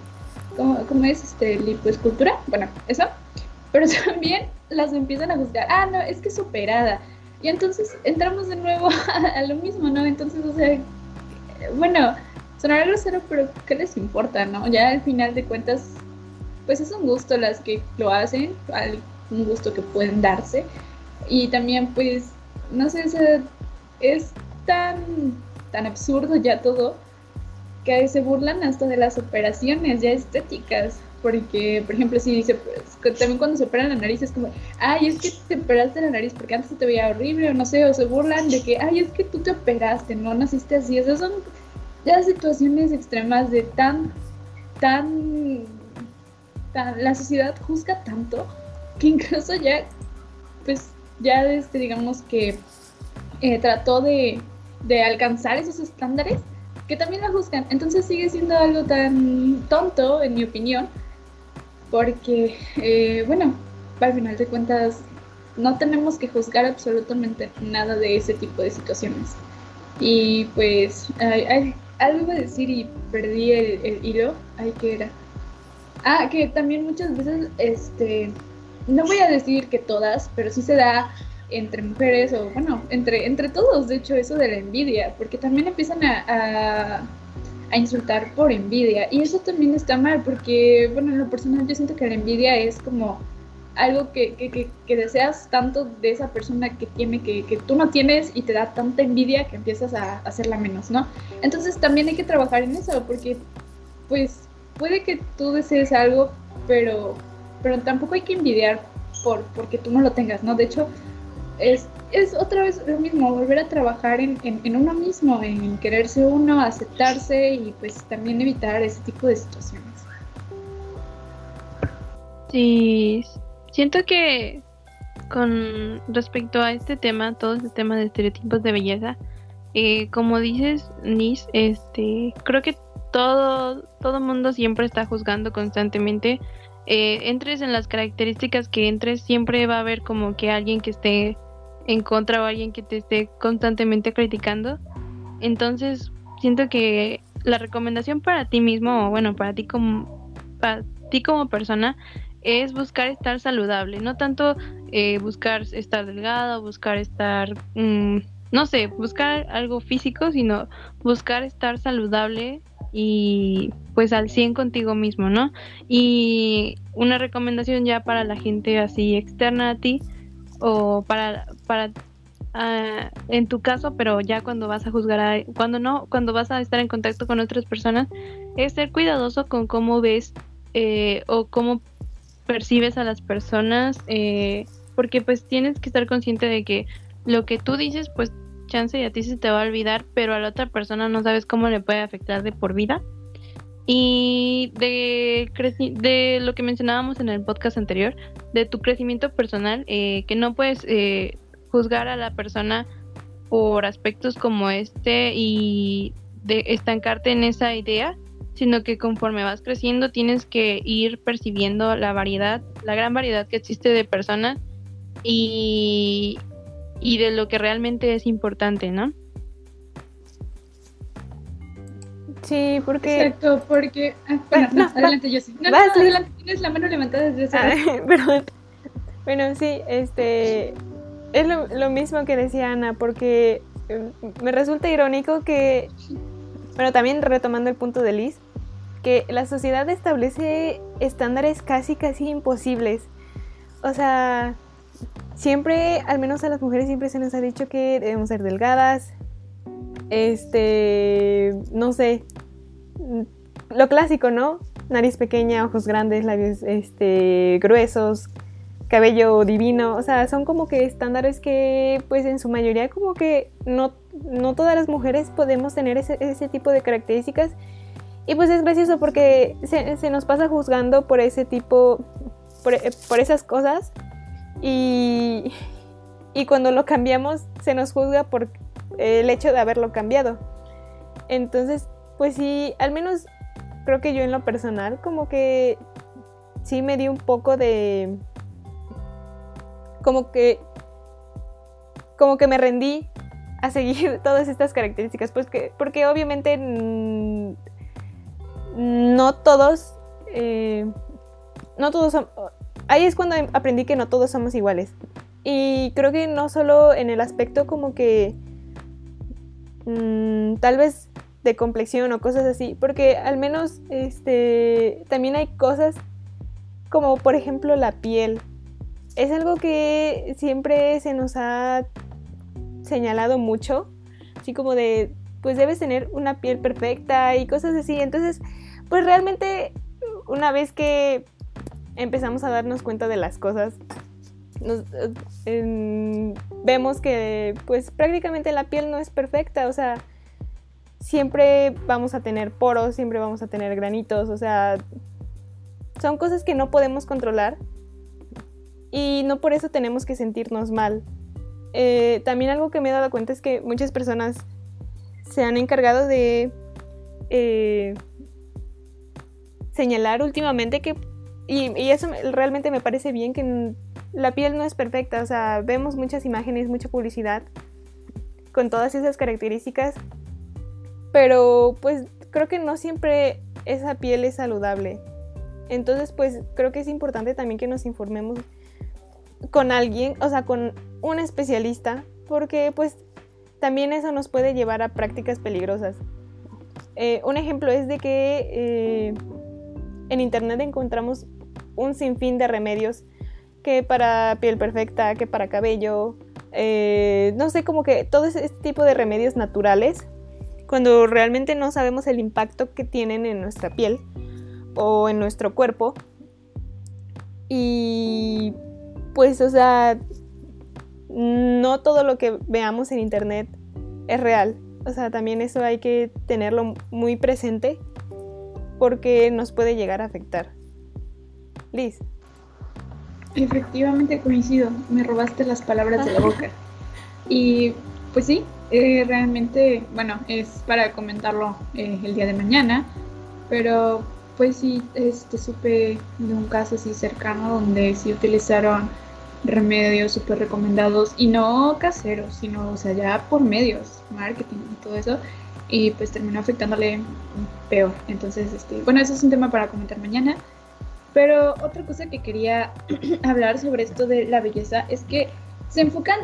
¿cómo, cómo es? Este, lipoescultura, bueno, eso. Pero <laughs> también las empiezan a juzgar, ah, no, es que es operada. Y entonces entramos de nuevo <laughs> a, lo mismo, ¿no? Entonces, o sea, bueno, sonará grosero, pero ¿qué les importa, no? Ya al final de cuentas, pues es un gusto las que lo hacen, un gusto que pueden darse. Y también, pues, no sé, o es tan, tan absurdo ya todo que se burlan hasta de las operaciones ya estéticas. Porque, por ejemplo, si dice, pues, también cuando se operan la nariz es como, ay, es que te operaste la nariz porque antes te veía horrible, o no sé, o se burlan de que, ay, es que tú te operaste, no naciste así. Esas son ya situaciones extremas de tan, tan, la sociedad juzga tanto que incluso ya, pues, ya este, digamos que eh, trató de, alcanzar esos estándares que también la juzgan. Entonces sigue siendo algo tan tonto, en mi opinión, porque, eh, bueno, al final de cuentas, no tenemos que juzgar absolutamente nada de ese tipo de situaciones. Y pues, algo iba a decir y perdí el, hilo. Ay, ¿qué era? Ah, que también muchas veces, este, no voy a decir que todas, pero sí se da entre mujeres o bueno, entre, entre todos, de hecho, eso de la envidia, porque también empiezan a, insultar por envidia y eso también está mal porque, bueno, en lo personal yo siento que la envidia es como algo que, que, que, deseas tanto de esa persona que tiene, que, tú no tienes y te da tanta envidia que empiezas a hacerla menos, ¿no? Entonces también hay que trabajar en eso porque, pues, puede que tú desees algo, pero, pero tampoco hay que envidiar por porque tú no lo tengas, ¿no? De hecho, es, es otra vez lo mismo, volver a trabajar en, en, uno mismo, en quererse uno, aceptarse y pues también evitar ese tipo de situaciones. Sí, siento que con respecto a este tema, todo este tema de estereotipos de belleza, eh, como dices, Nis, este, creo que todo, todo mundo siempre está juzgando constantemente. Eh, entres en las características que entres, siempre va a haber como que alguien que esté en contra o alguien que te esté constantemente criticando. Entonces, siento que la recomendación para ti mismo, o bueno, para ti como, para ti como persona, es buscar estar saludable, no tanto eh, buscar estar delgado, buscar estar, mm, no sé, buscar algo físico, sino buscar estar saludable y pues al 100 contigo mismo, ¿no? Y una recomendación ya para la gente así externa a ti, o para, para uh, en tu caso, pero ya cuando vas a juzgar, a, cuando no, cuando vas a estar en contacto con otras personas, es ser cuidadoso con cómo ves eh, o cómo percibes a las personas, eh, porque pues tienes que estar consciente de que lo que tú dices, pues chance y a ti se te va a olvidar, pero a la otra persona no sabes cómo le puede afectar de por vida. Y de, de lo que mencionábamos en el podcast anterior, de tu crecimiento personal, eh, que no puedes eh, juzgar a la persona por aspectos como este y de estancarte en esa idea, sino que conforme vas creciendo tienes que ir percibiendo la variedad, la gran variedad que existe de personas y, y de lo que realmente es importante, ¿no? Sí, porque. Exacto, porque. Ah, bueno, no, adelante, yo sí. No, no, adelante, tienes la mano levantada desde. Ah, <laughs> perdón. Bueno, sí, este. Es lo, lo, mismo que decía Ana, porque eh, me resulta irónico que. Bueno, también retomando el punto de Liz, que la sociedad establece estándares casi, casi imposibles. O sea, siempre, al menos a las mujeres, siempre se nos ha dicho que debemos ser delgadas, este, no sé, lo clásico, ¿no? Nariz pequeña, ojos grandes, labios este, gruesos, cabello divino, o sea, son como que estándares que pues en su mayoría como que no, no todas las mujeres podemos tener ese, tipo de características. Y pues es gracioso porque se, se nos pasa juzgando por ese tipo, por, por esas cosas. Y, y cuando lo cambiamos se nos juzga por el hecho de haberlo cambiado. Entonces, pues sí, al menos creo que yo en lo personal como que sí me di un poco de... como que... como que me rendí a seguir <laughs> todas estas características, pues que, porque obviamente no todos... Eh, no todos son... Ahí es cuando aprendí que no todos somos iguales. Y creo que no solo en el aspecto como que Mm, tal vez de complexión o cosas así, porque al menos este, también hay cosas como por ejemplo la piel. Es algo que siempre se nos ha señalado mucho, así como de, pues debes tener una piel perfecta y cosas así. Entonces, pues realmente una vez que empezamos a darnos cuenta de las cosas, vemos que pues prácticamente la piel no es perfecta, o sea, siempre vamos a tener poros, siempre vamos a tener granitos, o sea, son cosas que no podemos controlar y no por eso tenemos que sentirnos mal. Eh, también algo que me he dado cuenta es que muchas personas se han encargado de eh, señalar últimamente que, y, y, eso realmente me parece bien, que la piel no es perfecta, o sea, vemos muchas imágenes, mucha publicidad con todas esas características, pero pues creo que no siempre esa piel es saludable. Entonces, pues creo que es importante también que nos informemos con alguien, o sea, con un especialista, porque pues también eso nos puede llevar a prácticas peligrosas. Eh, un ejemplo es de que eh, en internet encontramos un sinfín de remedios que para piel perfecta, que para cabello, eh, no sé, como que todo este tipo de remedios naturales, cuando realmente no sabemos el impacto que tienen en nuestra piel o en nuestro cuerpo. Y pues, o sea, no todo lo que veamos en internet es real. O sea, también eso hay que tenerlo muy presente porque nos puede llegar a afectar. Liz. Efectivamente coincido, me robaste las palabras de la boca. Y pues sí, eh, realmente, bueno, es para comentarlo eh, el día de mañana, pero pues sí, este, supe de un caso así cercano donde sí utilizaron remedios súper recomendados y no caseros, sino, o sea, ya por medios, marketing y todo eso, y pues terminó afectándole peor. Entonces, este, bueno, eso es un tema para comentar mañana. Pero otra cosa que quería <clears throat> hablar sobre esto de la belleza es que se enfocan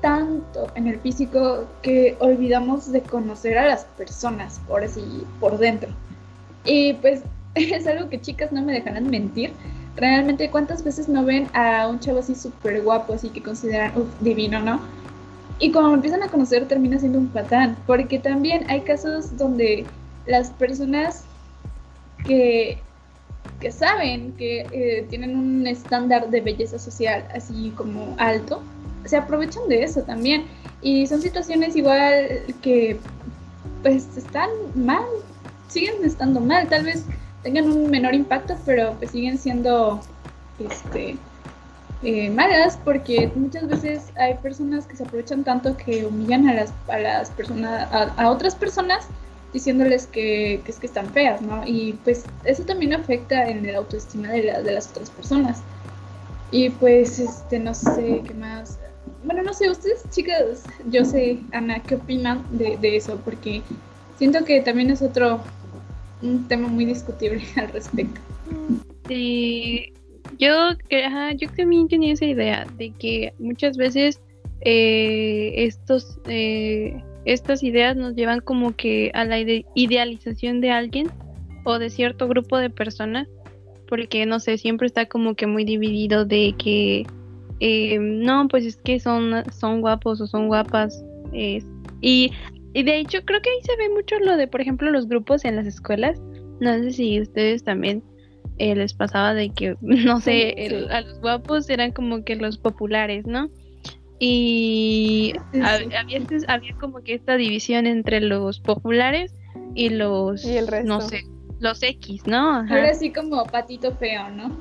tanto en el físico que olvidamos de conocer a las personas, por así, por dentro. Y pues <laughs> es algo que chicas no me dejarán mentir. Realmente, ¿cuántas veces no ven a un chavo así súper guapo, así que consideran divino, no? Y cuando empiezan a conocer termina siendo un patán, porque también hay casos donde las personas que que saben que eh, tienen un estándar de belleza social así como alto, se aprovechan de eso también. Y son situaciones igual que pues están mal, siguen estando mal, tal vez tengan un menor impacto, pero pues siguen siendo este eh, malas porque muchas veces hay personas que se aprovechan tanto que humillan a las, a las personas, a otras personas diciéndoles que, es que están feas, ¿no? Y pues eso también afecta en el autoestima de, de las otras personas. Y pues, este, no sé qué más. Bueno, no sé, ustedes, chicas, yo sé, Ana, ¿qué opinan de, eso? Porque siento que también es otro, un tema muy discutible <laughs> al respecto. Sí, yo, yo también tenía esa idea de que muchas veces eh, estos eh, estas ideas nos llevan como que a la idealización de alguien o de cierto grupo de personas, porque no sé, siempre está como que muy dividido de que eh, no, pues es que son, son guapos o son guapas. y, de hecho creo que ahí se ve mucho lo de, por ejemplo, los grupos en las escuelas. No sé si ustedes también eh, les pasaba de que, <laughs> no sé, a los guapos eran como que los populares, ¿no? Y había, había como que esta división entre los populares y los, no sé, los X, ¿no? Ahora sí como patito feo, ¿no?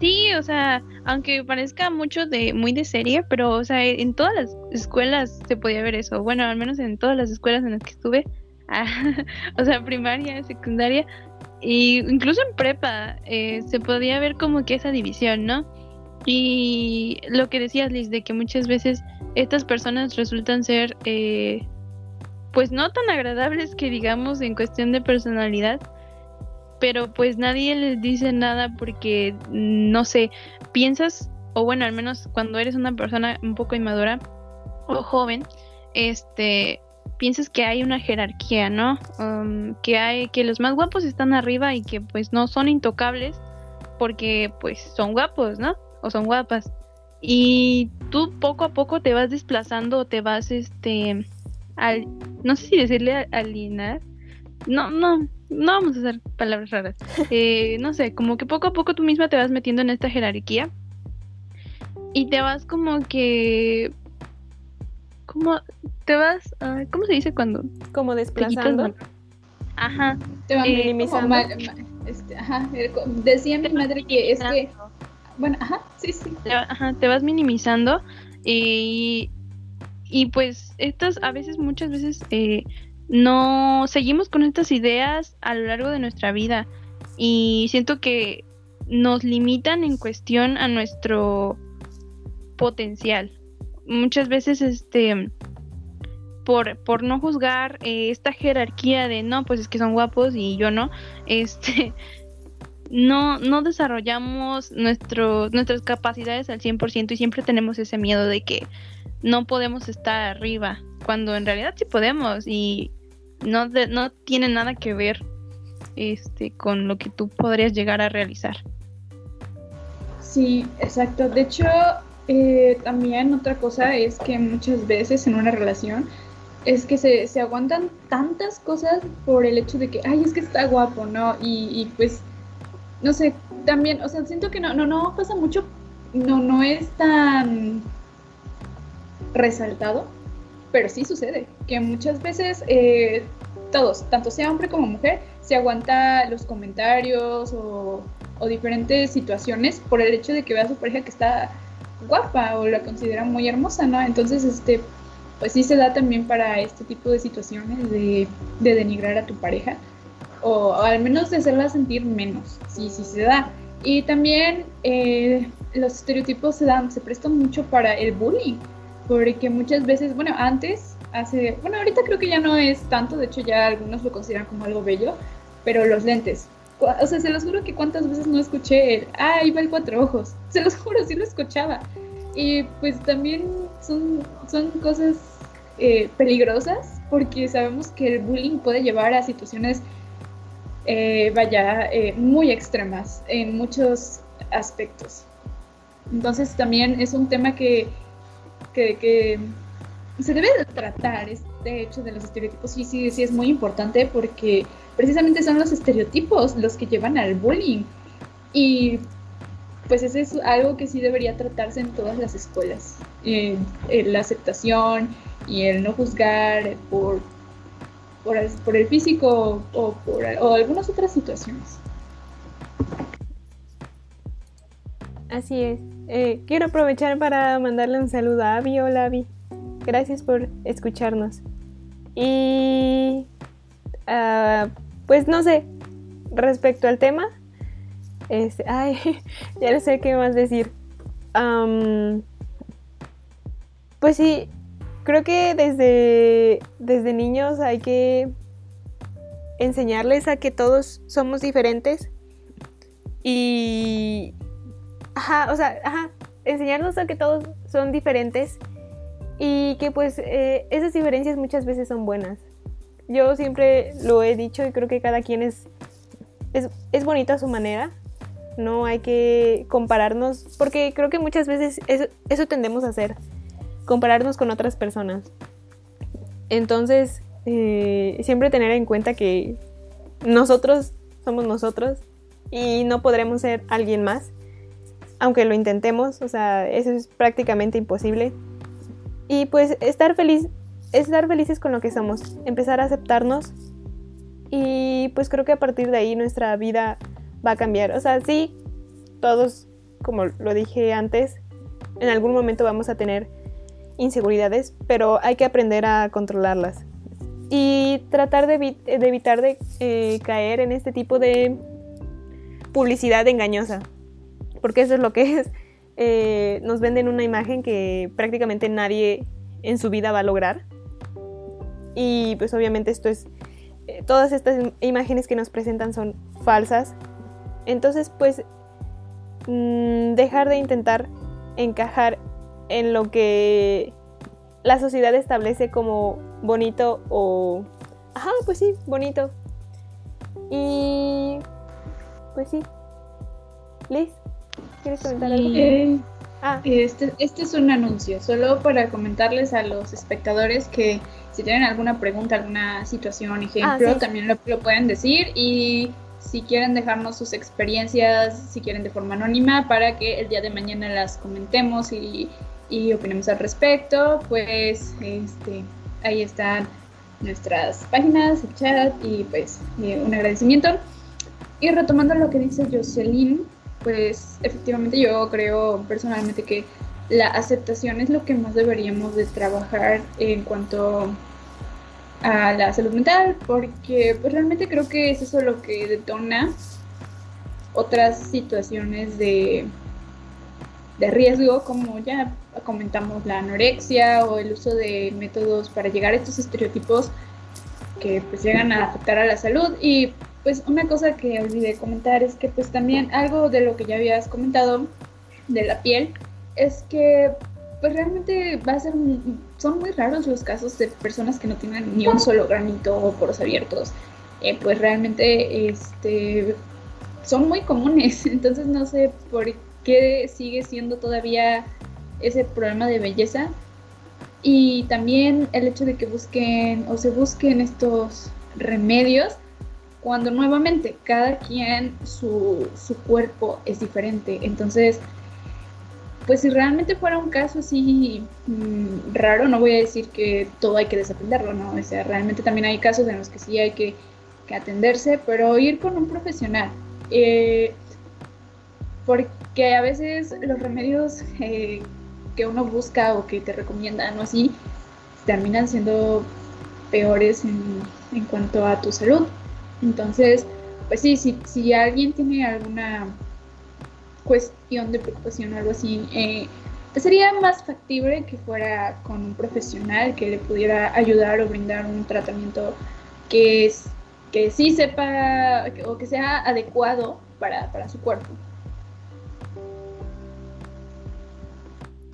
Sí, o sea, aunque parezca mucho de muy de serie, pero o sea, en todas las escuelas se podía ver eso. Bueno, al menos en todas las escuelas en las que estuve, <laughs> o sea, primaria, secundaria, e incluso en prepa eh, se podía ver como que esa división, ¿no? Y lo que decías, Liz, de que muchas veces estas personas resultan ser, eh, pues no tan agradables que digamos en cuestión de personalidad, pero pues nadie les dice nada porque, no sé, piensas, o bueno, al menos cuando eres una persona un poco inmadura o joven, este, piensas que hay una jerarquía, ¿no? Um, que hay, que los más guapos están arriba y que pues no son intocables porque pues son guapos, ¿no? O son guapas. Y tú poco a poco te vas desplazando, te vas, este, al, no sé si decirle alienar. No, no, no vamos a hacer palabras raras. <laughs> Eh, no sé, como que poco a poco tú misma te vas metiendo en esta jerarquía. Y te vas como que... Como... Te vas... ¿Cómo se dice cuando? Como desplazando. Ajá. Te vas minimizando. Este, ajá. Decía mi madre que es que bueno, ajá, sí, sí. Ajá, te vas minimizando y, y pues estas a veces, muchas veces, eh, no seguimos con estas ideas a lo largo de nuestra vida y siento que nos limitan en cuestión a nuestro potencial. Muchas veces, este, por, por no juzgar eh, esta jerarquía de no, pues es que son guapos y yo no, <laughs> este, no, no desarrollamos nuestro, nuestras capacidades al 100% y siempre tenemos ese miedo de que no podemos estar arriba, cuando en realidad sí podemos y no, no tiene nada que ver este, con lo que tú podrías llegar a realizar. Sí, exacto. De hecho, eh, también otra cosa es que muchas veces en una relación es que se, se, aguantan tantas cosas por el hecho de que, ay, es que está guapo, ¿no? Y, pues, no sé, también, o sea, siento que no, no, no pasa mucho, no, no es tan resaltado, pero sí sucede, que muchas veces eh, todos, tanto sea hombre como mujer, se aguanta los comentarios o, o diferentes situaciones por el hecho de que vea a su pareja que está guapa o la considera muy hermosa, ¿no? Entonces, este, pues sí se da también para este tipo de situaciones de, denigrar a tu pareja o, al menos de hacerla sentir menos, sí, sí se da. Y también eh, los estereotipos se dan, se prestan mucho para el bullying, porque muchas veces, bueno, antes, hace, bueno, ahorita creo que ya no es tanto, de hecho ya algunos lo consideran como algo bello, pero los lentes, o sea, se los juro que cuántas veces no escuché el, ah, ahí va el cuatro ojos. <laughs> Se los juro, sí lo escuchaba. Y pues también son, son cosas eh, peligrosas porque sabemos que el bullying puede llevar a situaciones, eh, vaya, eh, muy extremas en muchos aspectos. Entonces también es un tema que, que, que se debe de tratar, este hecho de los estereotipos, sí, sí, sí es muy importante porque precisamente son los estereotipos los que llevan al bullying. Y pues eso es algo que sí debería tratarse en todas las escuelas. Eh, la aceptación y el no juzgar por, por, el físico o por o algunas otras situaciones. Así es. Eh, quiero aprovechar para mandarle un saludo a Avi. Hola Avi. Gracias por escucharnos. Y uh, pues no sé, respecto al tema, este, ay, <laughs> ya no sé qué más decir. pues sí, creo que desde, desde niños hay que enseñarles a que todos somos diferentes y, ajá, o sea, ajá, enseñarnos a que todos son diferentes y que pues eh, esas diferencias muchas veces son buenas. Yo siempre lo he dicho y creo que cada quien es, es, bonito a su manera. No hay que compararnos, porque creo que muchas veces eso, eso tendemos a hacer, compararnos con otras personas. Entonces, eh, siempre tener en cuenta que nosotros somos nosotros y no podremos ser alguien más, aunque lo intentemos, o sea, eso es prácticamente imposible. Y pues estar feliz estar felices con lo que somos, empezar a aceptarnos y pues creo que a partir de ahí nuestra vida va a cambiar. O sea, sí, todos, como lo dije antes, en algún momento vamos a tener inseguridades, pero hay que aprender a controlarlas y tratar de, evitar de eh, caer en este tipo de publicidad engañosa, porque eso es lo que es. <laughs> Eh, nos venden una imagen que prácticamente nadie en su vida va a lograr y pues obviamente esto es, eh, todas estas imágenes que nos presentan son falsas. Entonces pues mm, dejar de intentar encajar en lo que la sociedad establece como bonito o... Ajá, pues sí, bonito. Y... Pues sí. Liz, ¿quieres comentar algo? Eh, ah. Este, este es un anuncio, solo para comentarles a los espectadores que si tienen alguna pregunta, alguna situación, ejemplo, ah, también lo, pueden decir y si quieren dejarnos sus experiencias, si quieren de forma anónima, para que el día de mañana las comentemos y, y opinemos al respecto, pues este, ahí están nuestras páginas, el chat y pues eh, un agradecimiento. Y retomando lo que dice Jocelyn, pues efectivamente yo creo personalmente que la aceptación es lo que más deberíamos de trabajar en cuanto a la salud mental, porque pues realmente creo que es eso lo que detona otras situaciones de, de riesgo, como ya comentamos la anorexia o el uso de métodos para llegar a estos estereotipos que pues llegan a afectar a la salud. Y pues una cosa que olvidé comentar es que pues también algo de lo que ya habías comentado de la piel es que pues realmente va a ser son muy raros los casos de personas que no tienen ni un solo granito o poros abiertos. Eh, pues realmente este son muy comunes. <laughs> Entonces no sé por qué sigue siendo todavía ese problema de belleza y también el hecho de que busquen o se busquen estos remedios cuando nuevamente cada quien su, su cuerpo es diferente. Entonces, pues si realmente fuera un caso así mm, raro, no voy a decir que todo hay que desaprenderlo, ¿no? O sea, realmente también hay casos en los que sí hay que, atenderse, pero ir con un profesional. Eh, porque a veces los remedios eh, que uno busca o que te recomiendan o así, terminan siendo peores en, en cuanto a tu salud. Entonces, pues sí, si, si alguien tiene alguna cuestión de preocupación o algo así, eh, pues sería más factible que fuera con un profesional que le pudiera ayudar o brindar un tratamiento que, es, que sí sepa o que sea adecuado para, para su cuerpo.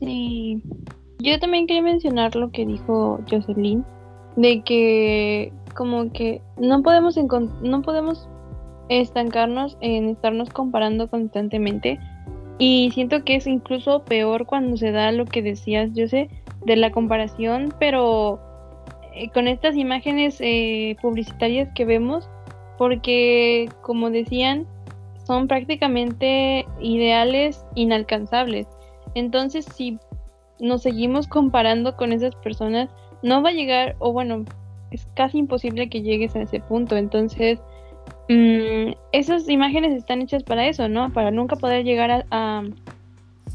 Sí, yo también quería mencionar lo que dijo Jocelyn, de que como que no podemos no podemos estancarnos en estarnos comparando constantemente y siento que es incluso peor cuando se da lo que decías, yo sé, de la comparación, pero eh, con estas imágenes eh, publicitarias que vemos, porque como decían, son prácticamente ideales inalcanzables. Entonces, si nos seguimos comparando con esas personas, no va a llegar, o bueno, es casi imposible que llegues a ese punto. Entonces, mm, esas imágenes están hechas para eso, ¿no? Para nunca poder llegar a,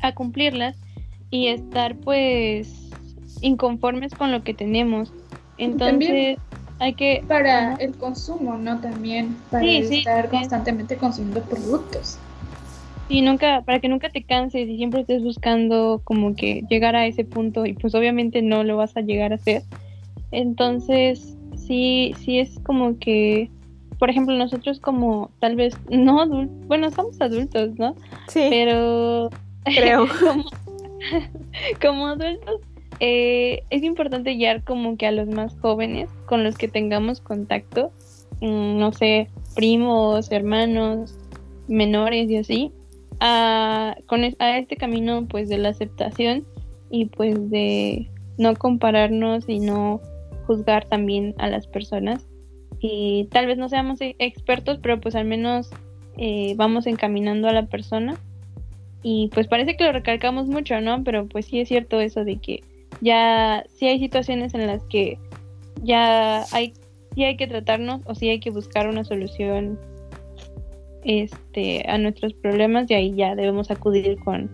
a, cumplirlas y estar pues inconformes con lo que tenemos. Entonces, hay que... Para el consumo, ¿no? También, para estar constantemente consumiendo productos. Y nunca, para que nunca te canses y siempre estés buscando como que llegar a ese punto y pues obviamente no lo vas a llegar a hacer. Entonces, sí, sí es como que, por ejemplo, nosotros como tal vez no adultos, bueno, somos adultos, ¿no? Sí. Pero creo. <laughs> como, adultos, eh, es importante guiar como que a los más jóvenes con los que tengamos contacto, mm, no sé, primos, hermanos, menores y así, a, con, a este camino pues de la aceptación y pues de no compararnos y no juzgar también a las personas. Y tal vez no seamos e, expertos, pero pues al menos eh, vamos encaminando a la persona. Y pues parece que lo recalcamos mucho, ¿no? Pero pues sí es cierto eso de que ya sí hay situaciones en las que ya hay, sí hay que tratarnos o sí hay que buscar una solución este, a nuestros problemas y ahí ya debemos acudir con,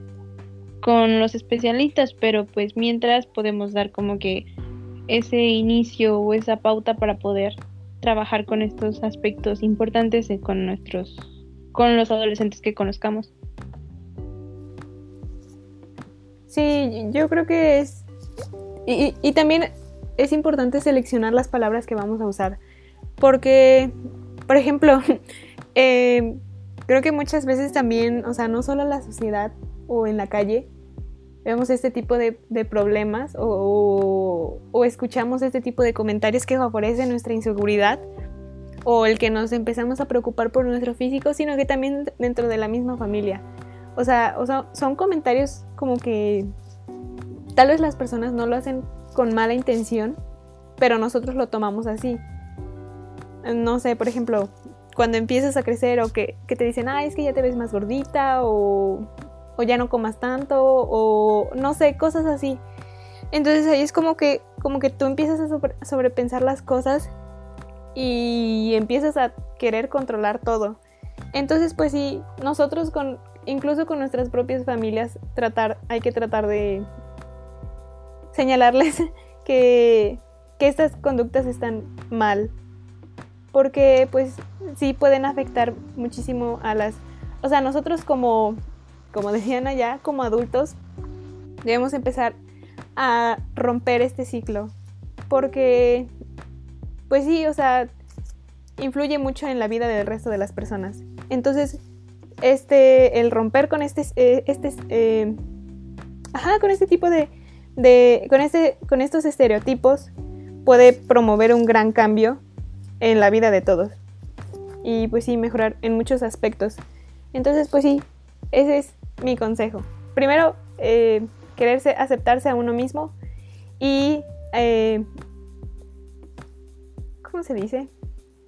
con los especialistas, pero pues mientras podemos dar como que ese inicio o esa pauta para poder trabajar con estos aspectos importantes con nuestros con los adolescentes que conozcamos. Sí, yo creo que es y, y también es importante seleccionar las palabras que vamos a usar porque por ejemplo <laughs> Eh, creo que muchas veces también, o sea, no solo en la sociedad o en la calle, vemos este tipo de, problemas o, escuchamos este tipo de comentarios que favorecen nuestra inseguridad o el que nos empezamos a preocupar por nuestro físico, sino que también dentro de la misma familia. O sea, o sea, son comentarios como que tal vez las personas no lo hacen con mala intención, pero nosotros lo tomamos así. No sé, por ejemplo, cuando empiezas a crecer o que, te dicen, ah, es que ya te ves más gordita o, ya no comas tanto o no sé, cosas así. Entonces ahí es como que, como que tú empiezas a sobrepensar las cosas y empiezas a querer controlar todo. Entonces pues sí, nosotros con, incluso con nuestras propias familias, tratar, hay que tratar de señalarles <laughs> que, que estas conductas están mal porque pues sí pueden afectar muchísimo a las, o sea, nosotros como, como decían allá, como adultos, debemos empezar a romper este ciclo, porque pues sí, o sea, influye mucho en la vida del resto de las personas. Entonces, este, el romper con este, eh, este, eh, ajá, con este tipo de, de, con este, con estos estereotipos puede promover un gran cambio en la vida de todos. Y pues sí, mejorar en muchos aspectos. Entonces, pues sí, ese es mi consejo. Primero, eh, quererse, aceptarse a uno mismo y, eh, ¿cómo se dice?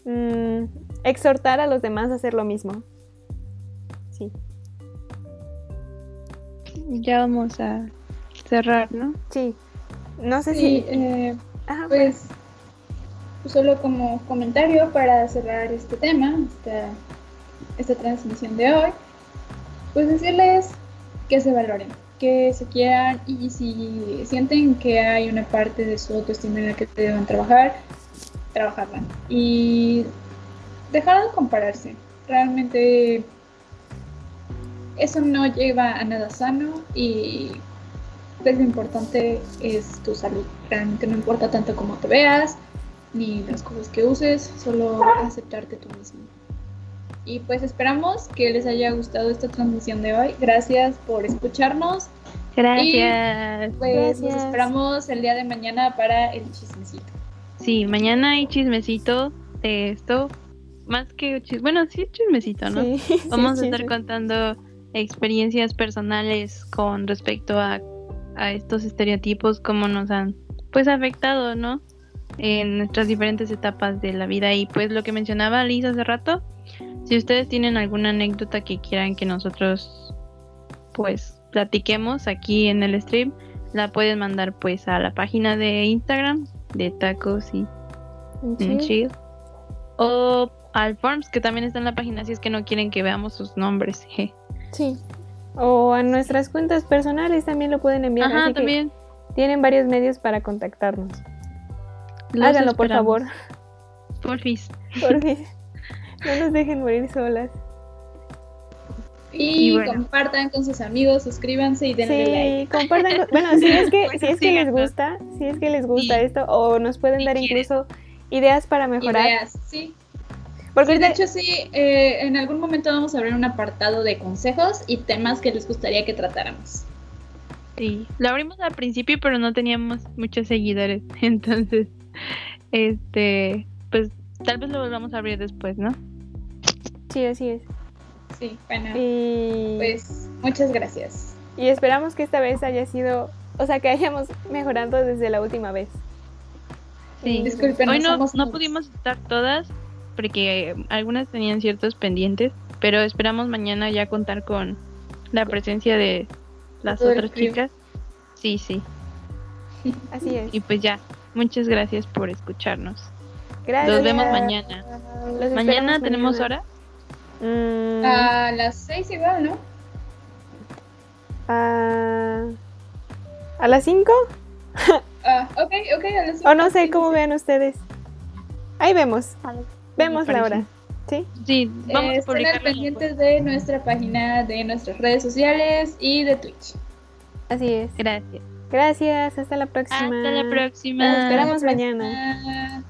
Mm, exhortar a los demás a hacer lo mismo. Sí. Ya vamos a cerrar, ¿no? Sí. No sé Sí, si... eh, Ajá, pues solo como comentario para cerrar este tema, esta, esta transmisión de hoy, pues decirles que se valoren, que se quieran y si sienten que hay una parte de su autoestima en la que deban trabajar, trabajarla y dejar de compararse. Realmente eso no lleva a nada sano y pues lo importante es tu salud. Realmente no importa tanto cómo te veas ni las cosas que uses, solo aceptarte tú mismo. Y pues esperamos que les haya gustado esta transmisión de hoy. Gracias por escucharnos. Gracias. Pues nos esperamos el día de mañana para el chismecito. Sí, mañana hay chismecito de esto. Más que chisme, bueno, sí chismecito, ¿no? sí, <laughs> sí, Vamos a estar sí. contando experiencias personales con respecto a, a estos estereotipos, cómo nos han pues afectado, ¿no? En nuestras diferentes etapas de la vida. Y pues lo que mencionaba Liz hace rato, si ustedes tienen alguna anécdota que quieran que nosotros pues platiquemos aquí en el stream, la pueden mandar pues a la página de Instagram de tacos y Sí. chill. O al forms que también está en la página si es que no quieren que veamos sus nombres. <laughs> je. Sí. O a nuestras cuentas personales también lo pueden enviar. Ajá, así que también. tienen varios medios para contactarnos. Los Háganlo, por esperamos. favor. Porfis. Porque <laughs> no nos dejen morir solas. Y, Y bueno. compartan con sus amigos, suscríbanse y denle like. Sí, compartan. con- Bueno, si es que, <laughs> si es que les gusta, si es que les gusta Sí. esto, o nos pueden Si dar quieren. incluso ideas para mejorar. Ideas, sí. Porque Sí, de hecho, sí, eh, en algún momento vamos a abrir un apartado de consejos y temas que les gustaría que tratáramos. Sí. Lo abrimos al principio, pero no teníamos muchos seguidores. <laughs> Entonces, este, pues tal vez lo volvamos a abrir después, ¿no? sí, así es. Sí, bueno, Y, pues muchas gracias. y esperamos que esta vez haya sido, o sea, que hayamos mejorado desde la última vez. Sí. Disculpen, Hoy no, somos no pudimos estar todas porque algunas tenían ciertos pendientes, pero esperamos mañana ya contar con la presencia de las Todo otras chicas. Sí, sí. Así es. Y pues ya, muchas gracias por escucharnos. Gracias. Nos vemos mañana. Los Mañana tenemos mañana. hora. Mm, A las seis igual, ¿no? a... ¿A las 5? <laughs> Ah, ok, ok, a las O cinco, no sé cómo sí. vean ustedes. Ahí vemos. Vemos la hora. ¿Sí? Sí, vamos Eh, a estén publicar. al pendientes de nuestra página, de nuestras redes sociales y de Twitch. Así es. Gracias. Gracias. Hasta la próxima. Hasta la próxima. Nos esperamos mañana.